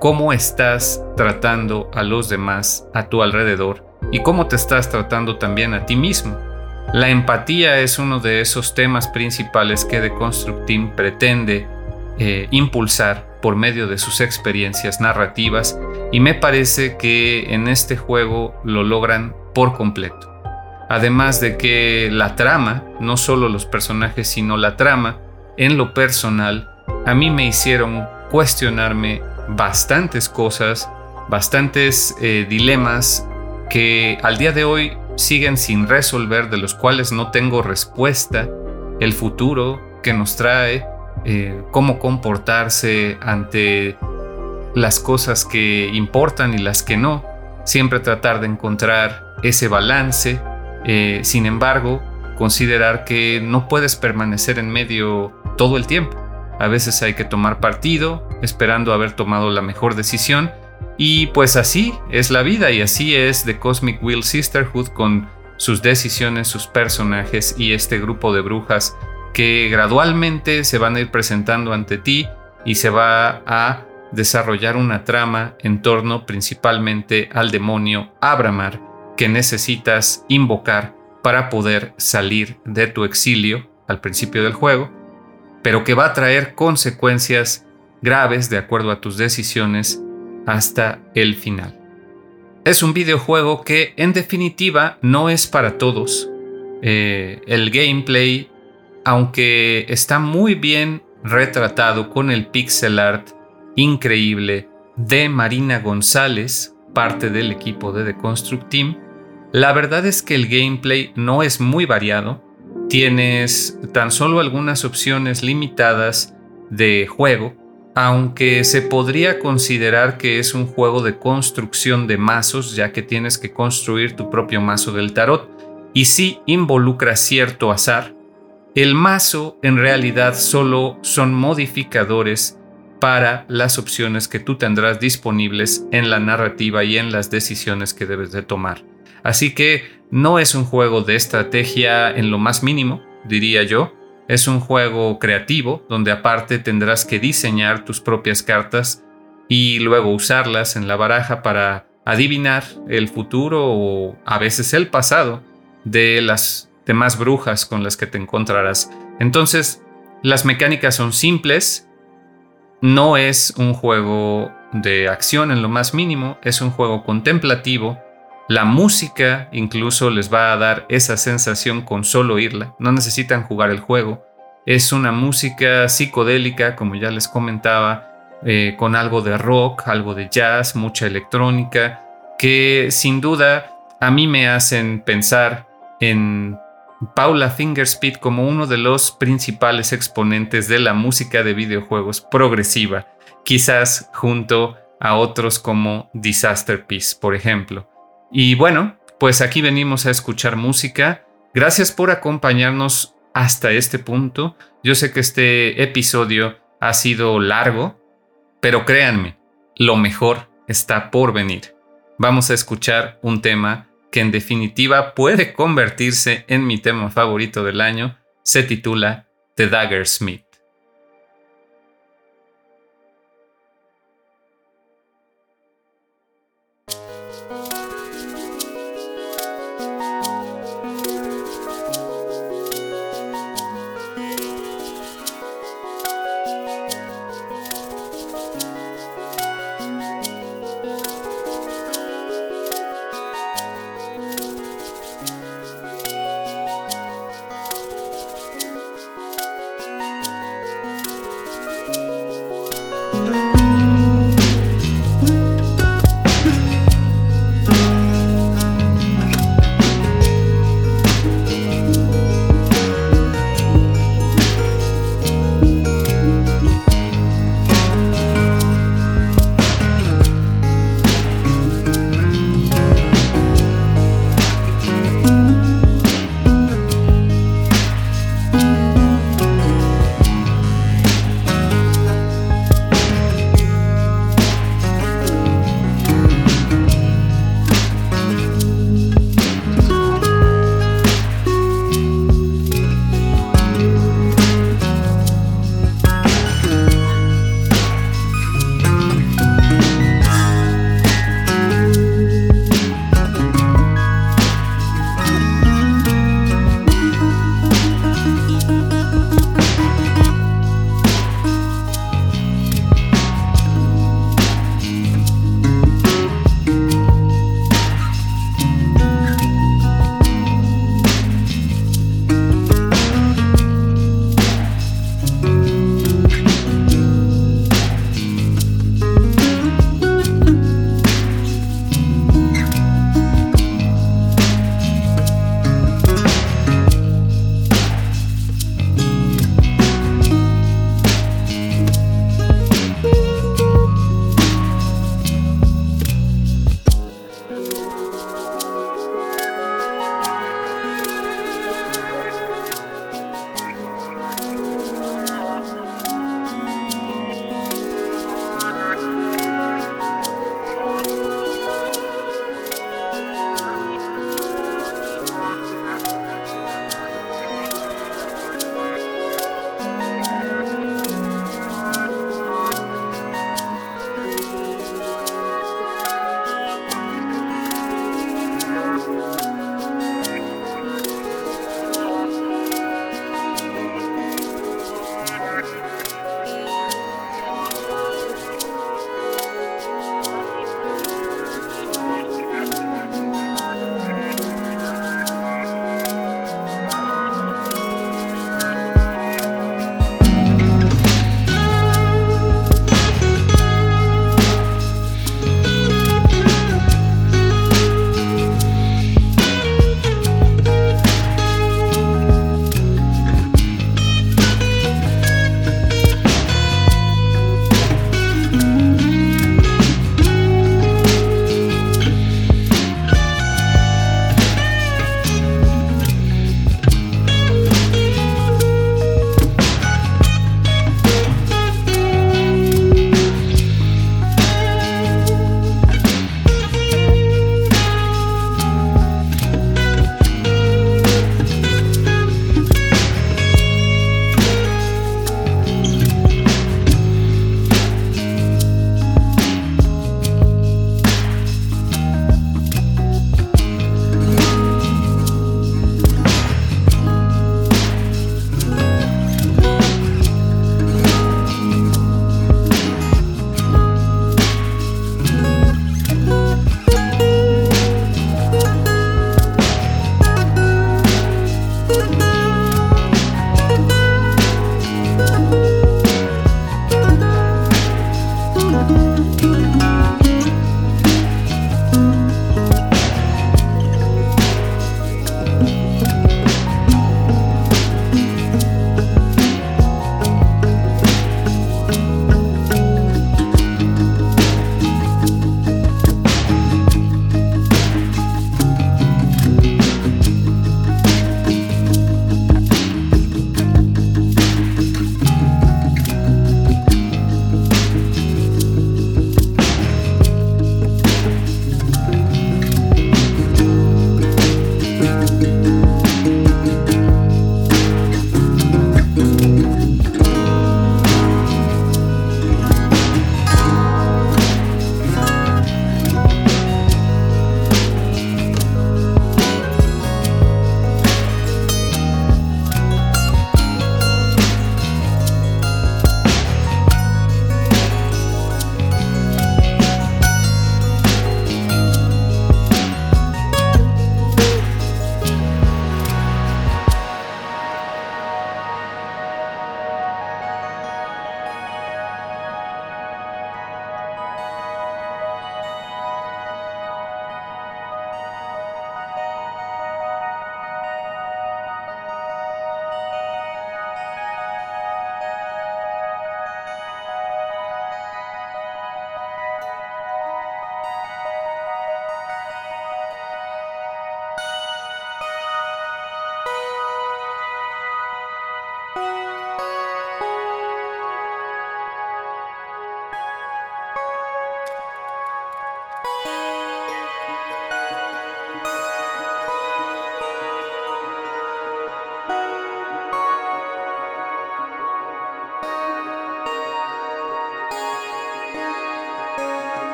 cómo estás tratando a los demás a tu alrededor y cómo te estás tratando también a ti mismo. La empatía es uno de esos temas principales que The Construct Team pretende eh, impulsar por medio de sus experiencias narrativas y me parece que en este juego lo logran por completo. Además de que la trama, no solo los personajes, sino la trama, en lo personal, a mí me hicieron cuestionarme bastantes cosas, bastantes eh, dilemas que al día de hoy siguen sin resolver, de los cuales no tengo respuesta, el futuro que nos trae eh, cómo comportarse ante las cosas que importan y las que no, siempre tratar de encontrar ese balance, eh, sin embargo, considerar que no puedes permanecer en medio todo el tiempo. A veces hay que tomar partido, esperando haber tomado la mejor decisión, y pues así es la vida y así es The Cosmic Wheel Sisterhood con sus decisiones, sus personajes y este grupo de brujas que gradualmente se van a ir presentando ante ti y se va a desarrollar una trama en torno principalmente al demonio Abramar que necesitas invocar para poder salir de tu exilio al principio del juego, pero que va a traer consecuencias graves de acuerdo a tus decisiones hasta el final. Es un videojuego que en definitiva no es para todos. Eh, el gameplay, aunque está muy bien retratado con el pixel art increíble de Marina González, parte del equipo de The Construct Team, la verdad es que el gameplay no es muy variado. Tienes tan solo algunas opciones limitadas de juego, aunque se podría considerar que es un juego de construcción de mazos, ya que tienes que construir tu propio mazo del tarot, y sí involucra cierto azar. El mazo en realidad solo son modificadores para las opciones que tú tendrás disponibles en la narrativa y en las decisiones que debes de tomar. Así que no es un juego de estrategia en lo más mínimo, diría yo. Es un juego creativo donde aparte tendrás que diseñar tus propias cartas y luego usarlas en la baraja para adivinar el futuro o a veces el pasado de las demás brujas con las que te encontrarás. Entonces, las mecánicas son simples, no es un juego de acción en lo más mínimo, es un juego contemplativo. La música incluso les va a dar esa sensación con solo oírla, no necesitan jugar el juego. Es una música psicodélica, como ya les comentaba, eh, con algo de rock, algo de jazz, mucha electrónica, que sin duda a mí me hacen pensar en Paula Fingerspeed como uno de los principales exponentes de la música de videojuegos progresiva, quizás junto a otros como Disaster Peace, por ejemplo. Y bueno, pues aquí venimos a escuchar música. Gracias por acompañarnos hasta este punto. Yo sé que este episodio ha sido largo, pero créanme, lo mejor está por venir. Vamos a escuchar un tema que en definitiva puede convertirse en mi tema favorito del año, se titula The Dagger Smith.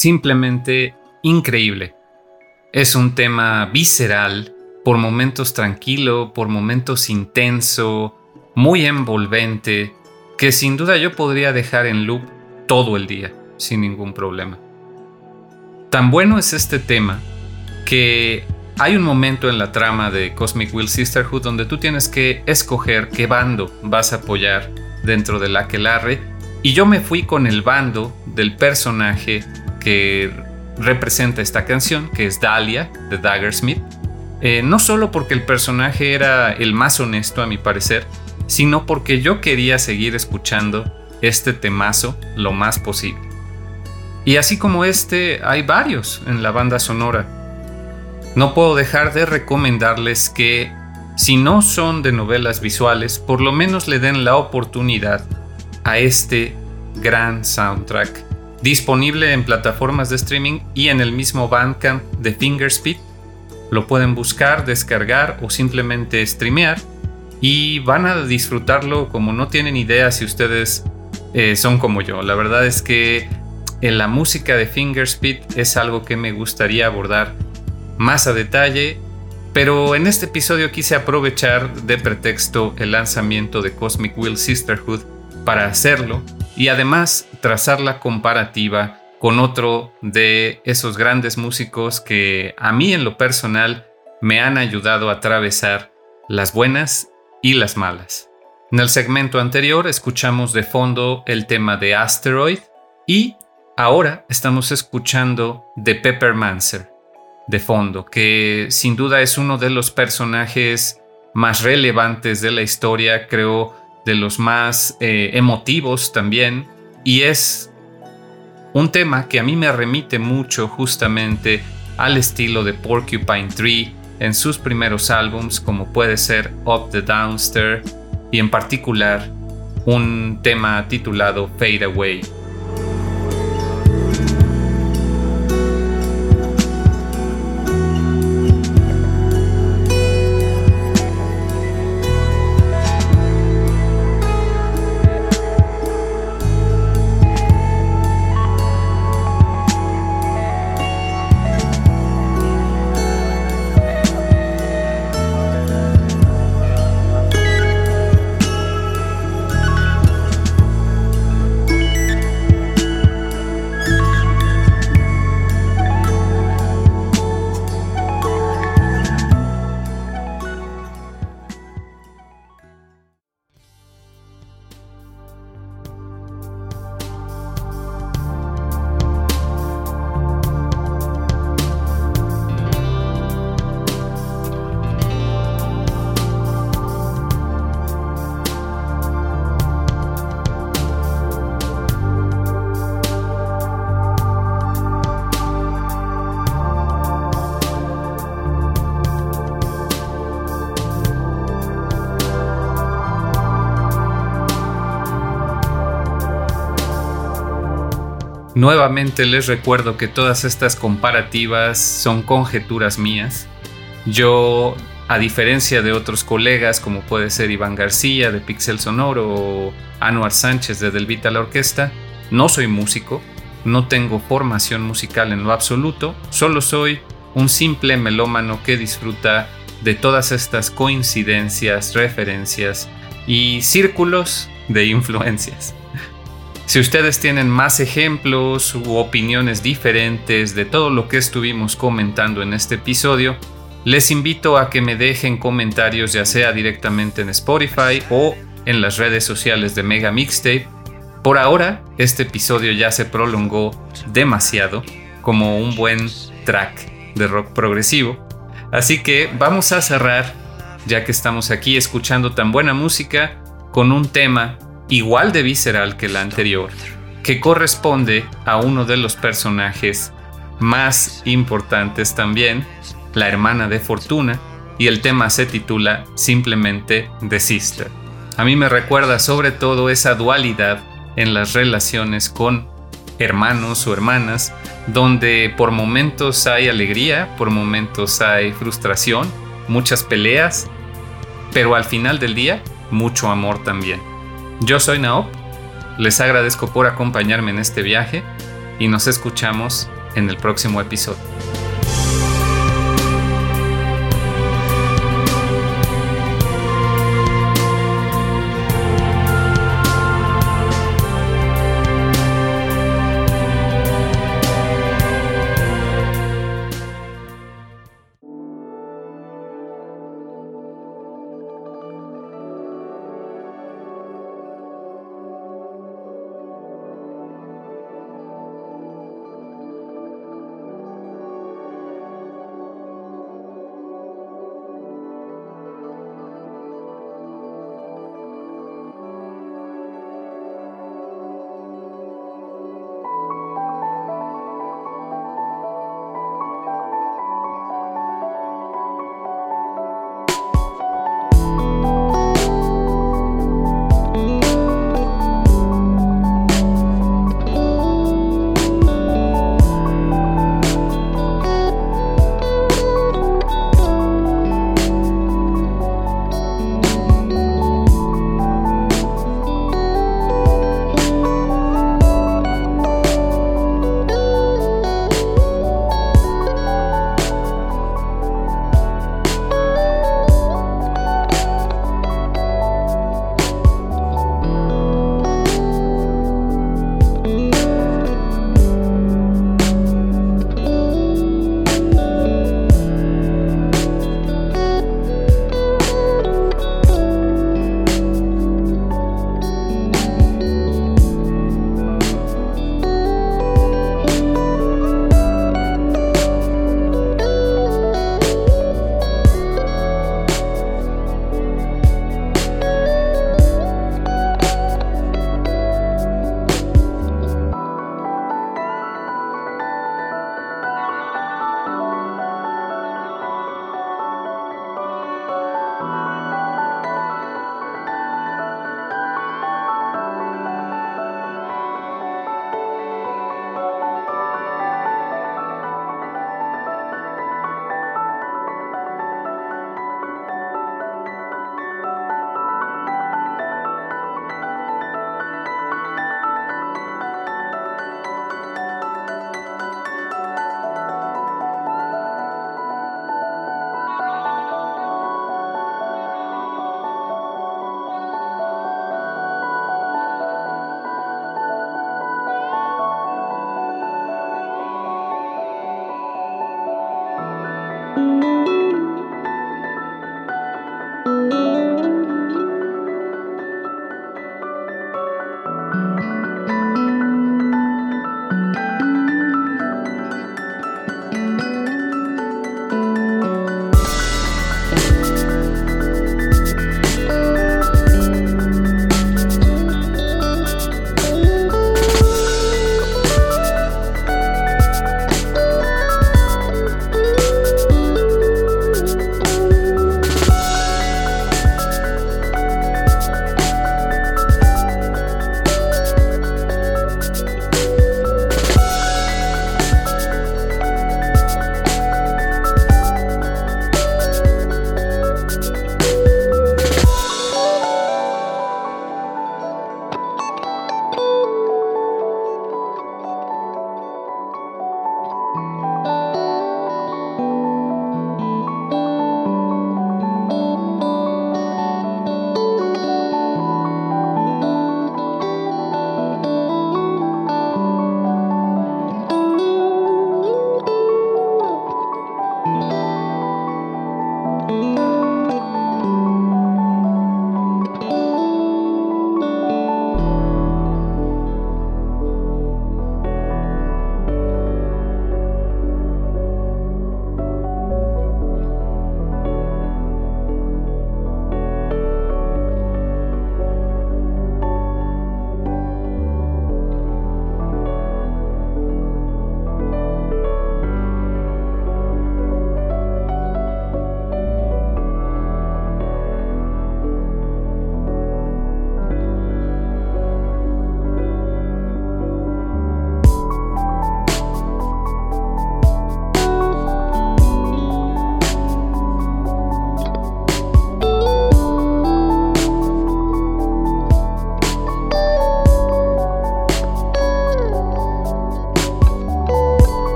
Simplemente increíble. Es un tema visceral, por momentos tranquilo, por momentos intenso, muy envolvente, que sin duda yo podría dejar en loop todo el día, sin ningún problema. Tan bueno es este tema que hay un momento en la trama de Cosmic Will Sisterhood donde tú tienes que escoger qué bando vas a apoyar dentro del aquelarre y yo me fui con el bando del personaje que representa esta canción, que es Dahlia de Daggersmith. Eh, no solo porque el personaje era el más honesto a mi parecer, sino porque yo quería seguir escuchando este temazo lo más posible. Y así como este, hay varios en la banda sonora no puedo dejar de recomendarles que, si no son de novelas visuales, por lo menos le den la oportunidad a este gran soundtrack, disponible en plataformas de streaming y en el mismo Bandcamp de Fingerspeed. Lo pueden buscar, descargar o simplemente streamear y van a disfrutarlo como no tienen idea si ustedes eh, son como yo. La verdad es que en la música de Fingerspeed es algo que me gustaría abordar más a detalle, pero en este episodio quise aprovechar de pretexto el lanzamiento de Cosmic Will Sisterhood para hacerlo y además trazar la comparativa con otro de esos grandes músicos que a mí en lo personal me han ayudado a atravesar las buenas y las malas. En el segmento anterior escuchamos de fondo el tema de Asteroid y ahora estamos escuchando de Pepper Manser de fondo, que sin duda es uno de los personajes más relevantes de la historia, creo, de los más eh, emotivos también, y es un tema que a mí me remite mucho justamente al estilo de Porcupine Tree en sus primeros álbums, como puede ser Up the Downstairs, y en particular un tema titulado Fade Away. Nuevamente les recuerdo que todas estas comparativas son conjeturas mías. Yo, a diferencia de otros colegas como puede ser Iván García de Pixel Sonoro o Anuar Sánchez de Delvita la Orquesta, no soy músico, no tengo formación musical en lo absoluto, solo soy un simple melómano que disfruta de todas estas coincidencias, referencias y círculos de influencias. Si ustedes tienen más ejemplos u opiniones diferentes de todo lo que estuvimos comentando en este episodio, les invito a que me dejen comentarios ya sea directamente en Spotify o en las redes sociales de Mega Mixtape. Por ahora, este episodio ya se prolongó demasiado como un buen track de rock progresivo. Así que vamos a cerrar, ya que estamos aquí escuchando tan buena música, con un tema igual de visceral que la anterior, que corresponde a uno de los personajes más importantes también, la hermana de Fortuna, y el tema se titula simplemente The Sister. A mí me recuerda sobre todo esa dualidad en las relaciones con hermanos o hermanas, donde por momentos hay alegría, por momentos hay frustración, muchas peleas, pero al final del día mucho amor también. Yo soy Naop, les agradezco por acompañarme en este viaje y nos escuchamos en el próximo episodio.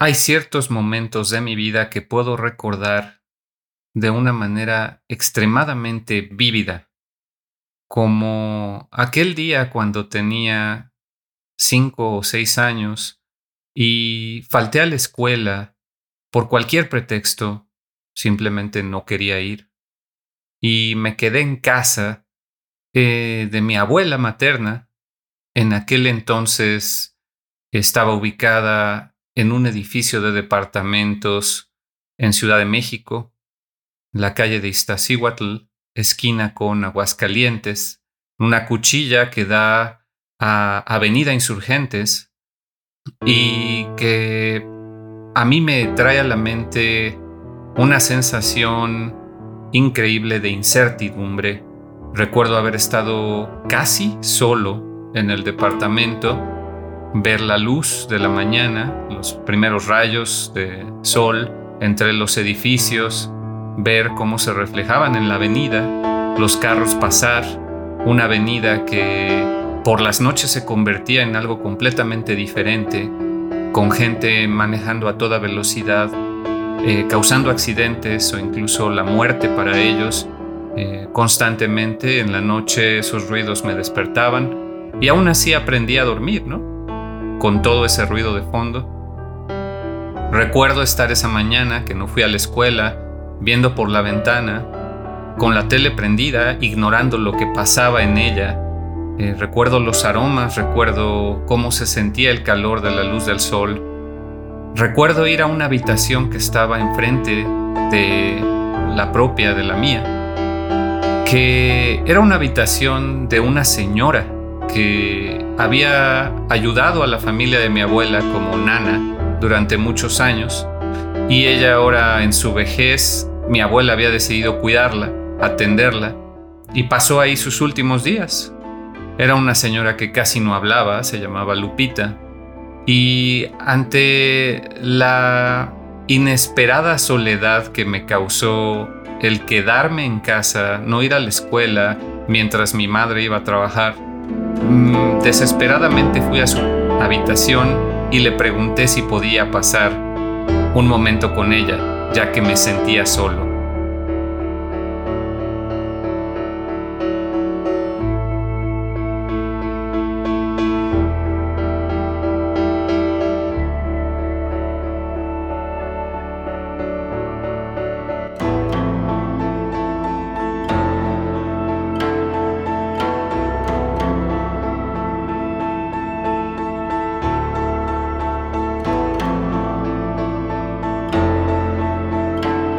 Hay ciertos momentos de mi vida que puedo recordar de una manera extremadamente vívida, como aquel día cuando tenía cinco o seis años y falté a la escuela por cualquier pretexto, simplemente no quería ir, y me quedé en casa eh, de mi abuela materna, en aquel entonces estaba ubicada en un edificio de departamentos en Ciudad de México, la calle de Iztaccíhuatl, esquina con Aguascalientes, una cuchilla que da a Avenida Insurgentes y que a mí me trae a la mente una sensación increíble de incertidumbre. Recuerdo haber estado casi solo en el departamento, ver la luz de la mañana, los primeros rayos de sol entre los edificios, ver cómo se reflejaban en la avenida, los carros pasar, una avenida que por las noches se convertía en algo completamente diferente, con gente manejando a toda velocidad, eh, causando accidentes o incluso la muerte para ellos. Eh, constantemente en la noche esos ruidos me despertaban y aún así aprendí a dormir, ¿no? Con todo ese ruido de fondo. Recuerdo estar esa mañana que no fui a la escuela, viendo por la ventana, con la tele prendida, ignorando lo que pasaba en ella. Eh, recuerdo los aromas, recuerdo cómo se sentía el calor de la luz del sol. Recuerdo ir a una habitación que estaba enfrente de la propia, de la mía, que era una habitación de una señora que había ayudado a la familia de mi abuela como nana durante muchos años y ella ahora en su vejez, mi abuela había decidido cuidarla, atenderla, y pasó ahí sus últimos días. Era una señora que casi no hablaba, se llamaba Lupita, y ante la inesperada soledad que me causó el quedarme en casa, no ir a la escuela mientras mi madre iba a trabajar, desesperadamente fui a su habitación y le pregunté si podía pasar un momento con ella, ya que me sentía solo.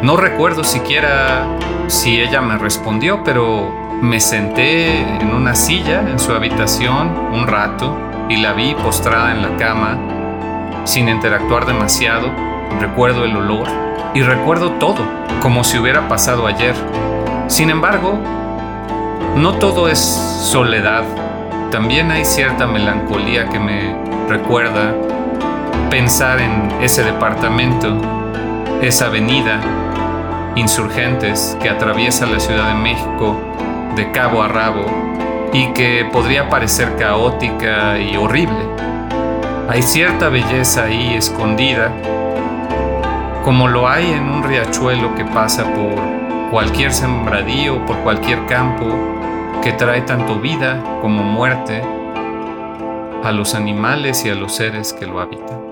No recuerdo siquiera si ella me respondió, pero me senté en una silla en su habitación un rato y la vi postrada en la cama, sin interactuar demasiado. Recuerdo el olor y recuerdo todo, como si hubiera pasado ayer. Sin embargo, no todo es soledad. También hay cierta melancolía que me recuerda pensar en ese departamento, esa avenida insurgentes que atraviesa la Ciudad de México de cabo a rabo y que podría parecer caótica y horrible. Hay cierta belleza ahí escondida, como lo hay en un riachuelo que pasa por cualquier sembradío, por cualquier campo, que trae tanto vida como muerte a los animales y a los seres que lo habitan.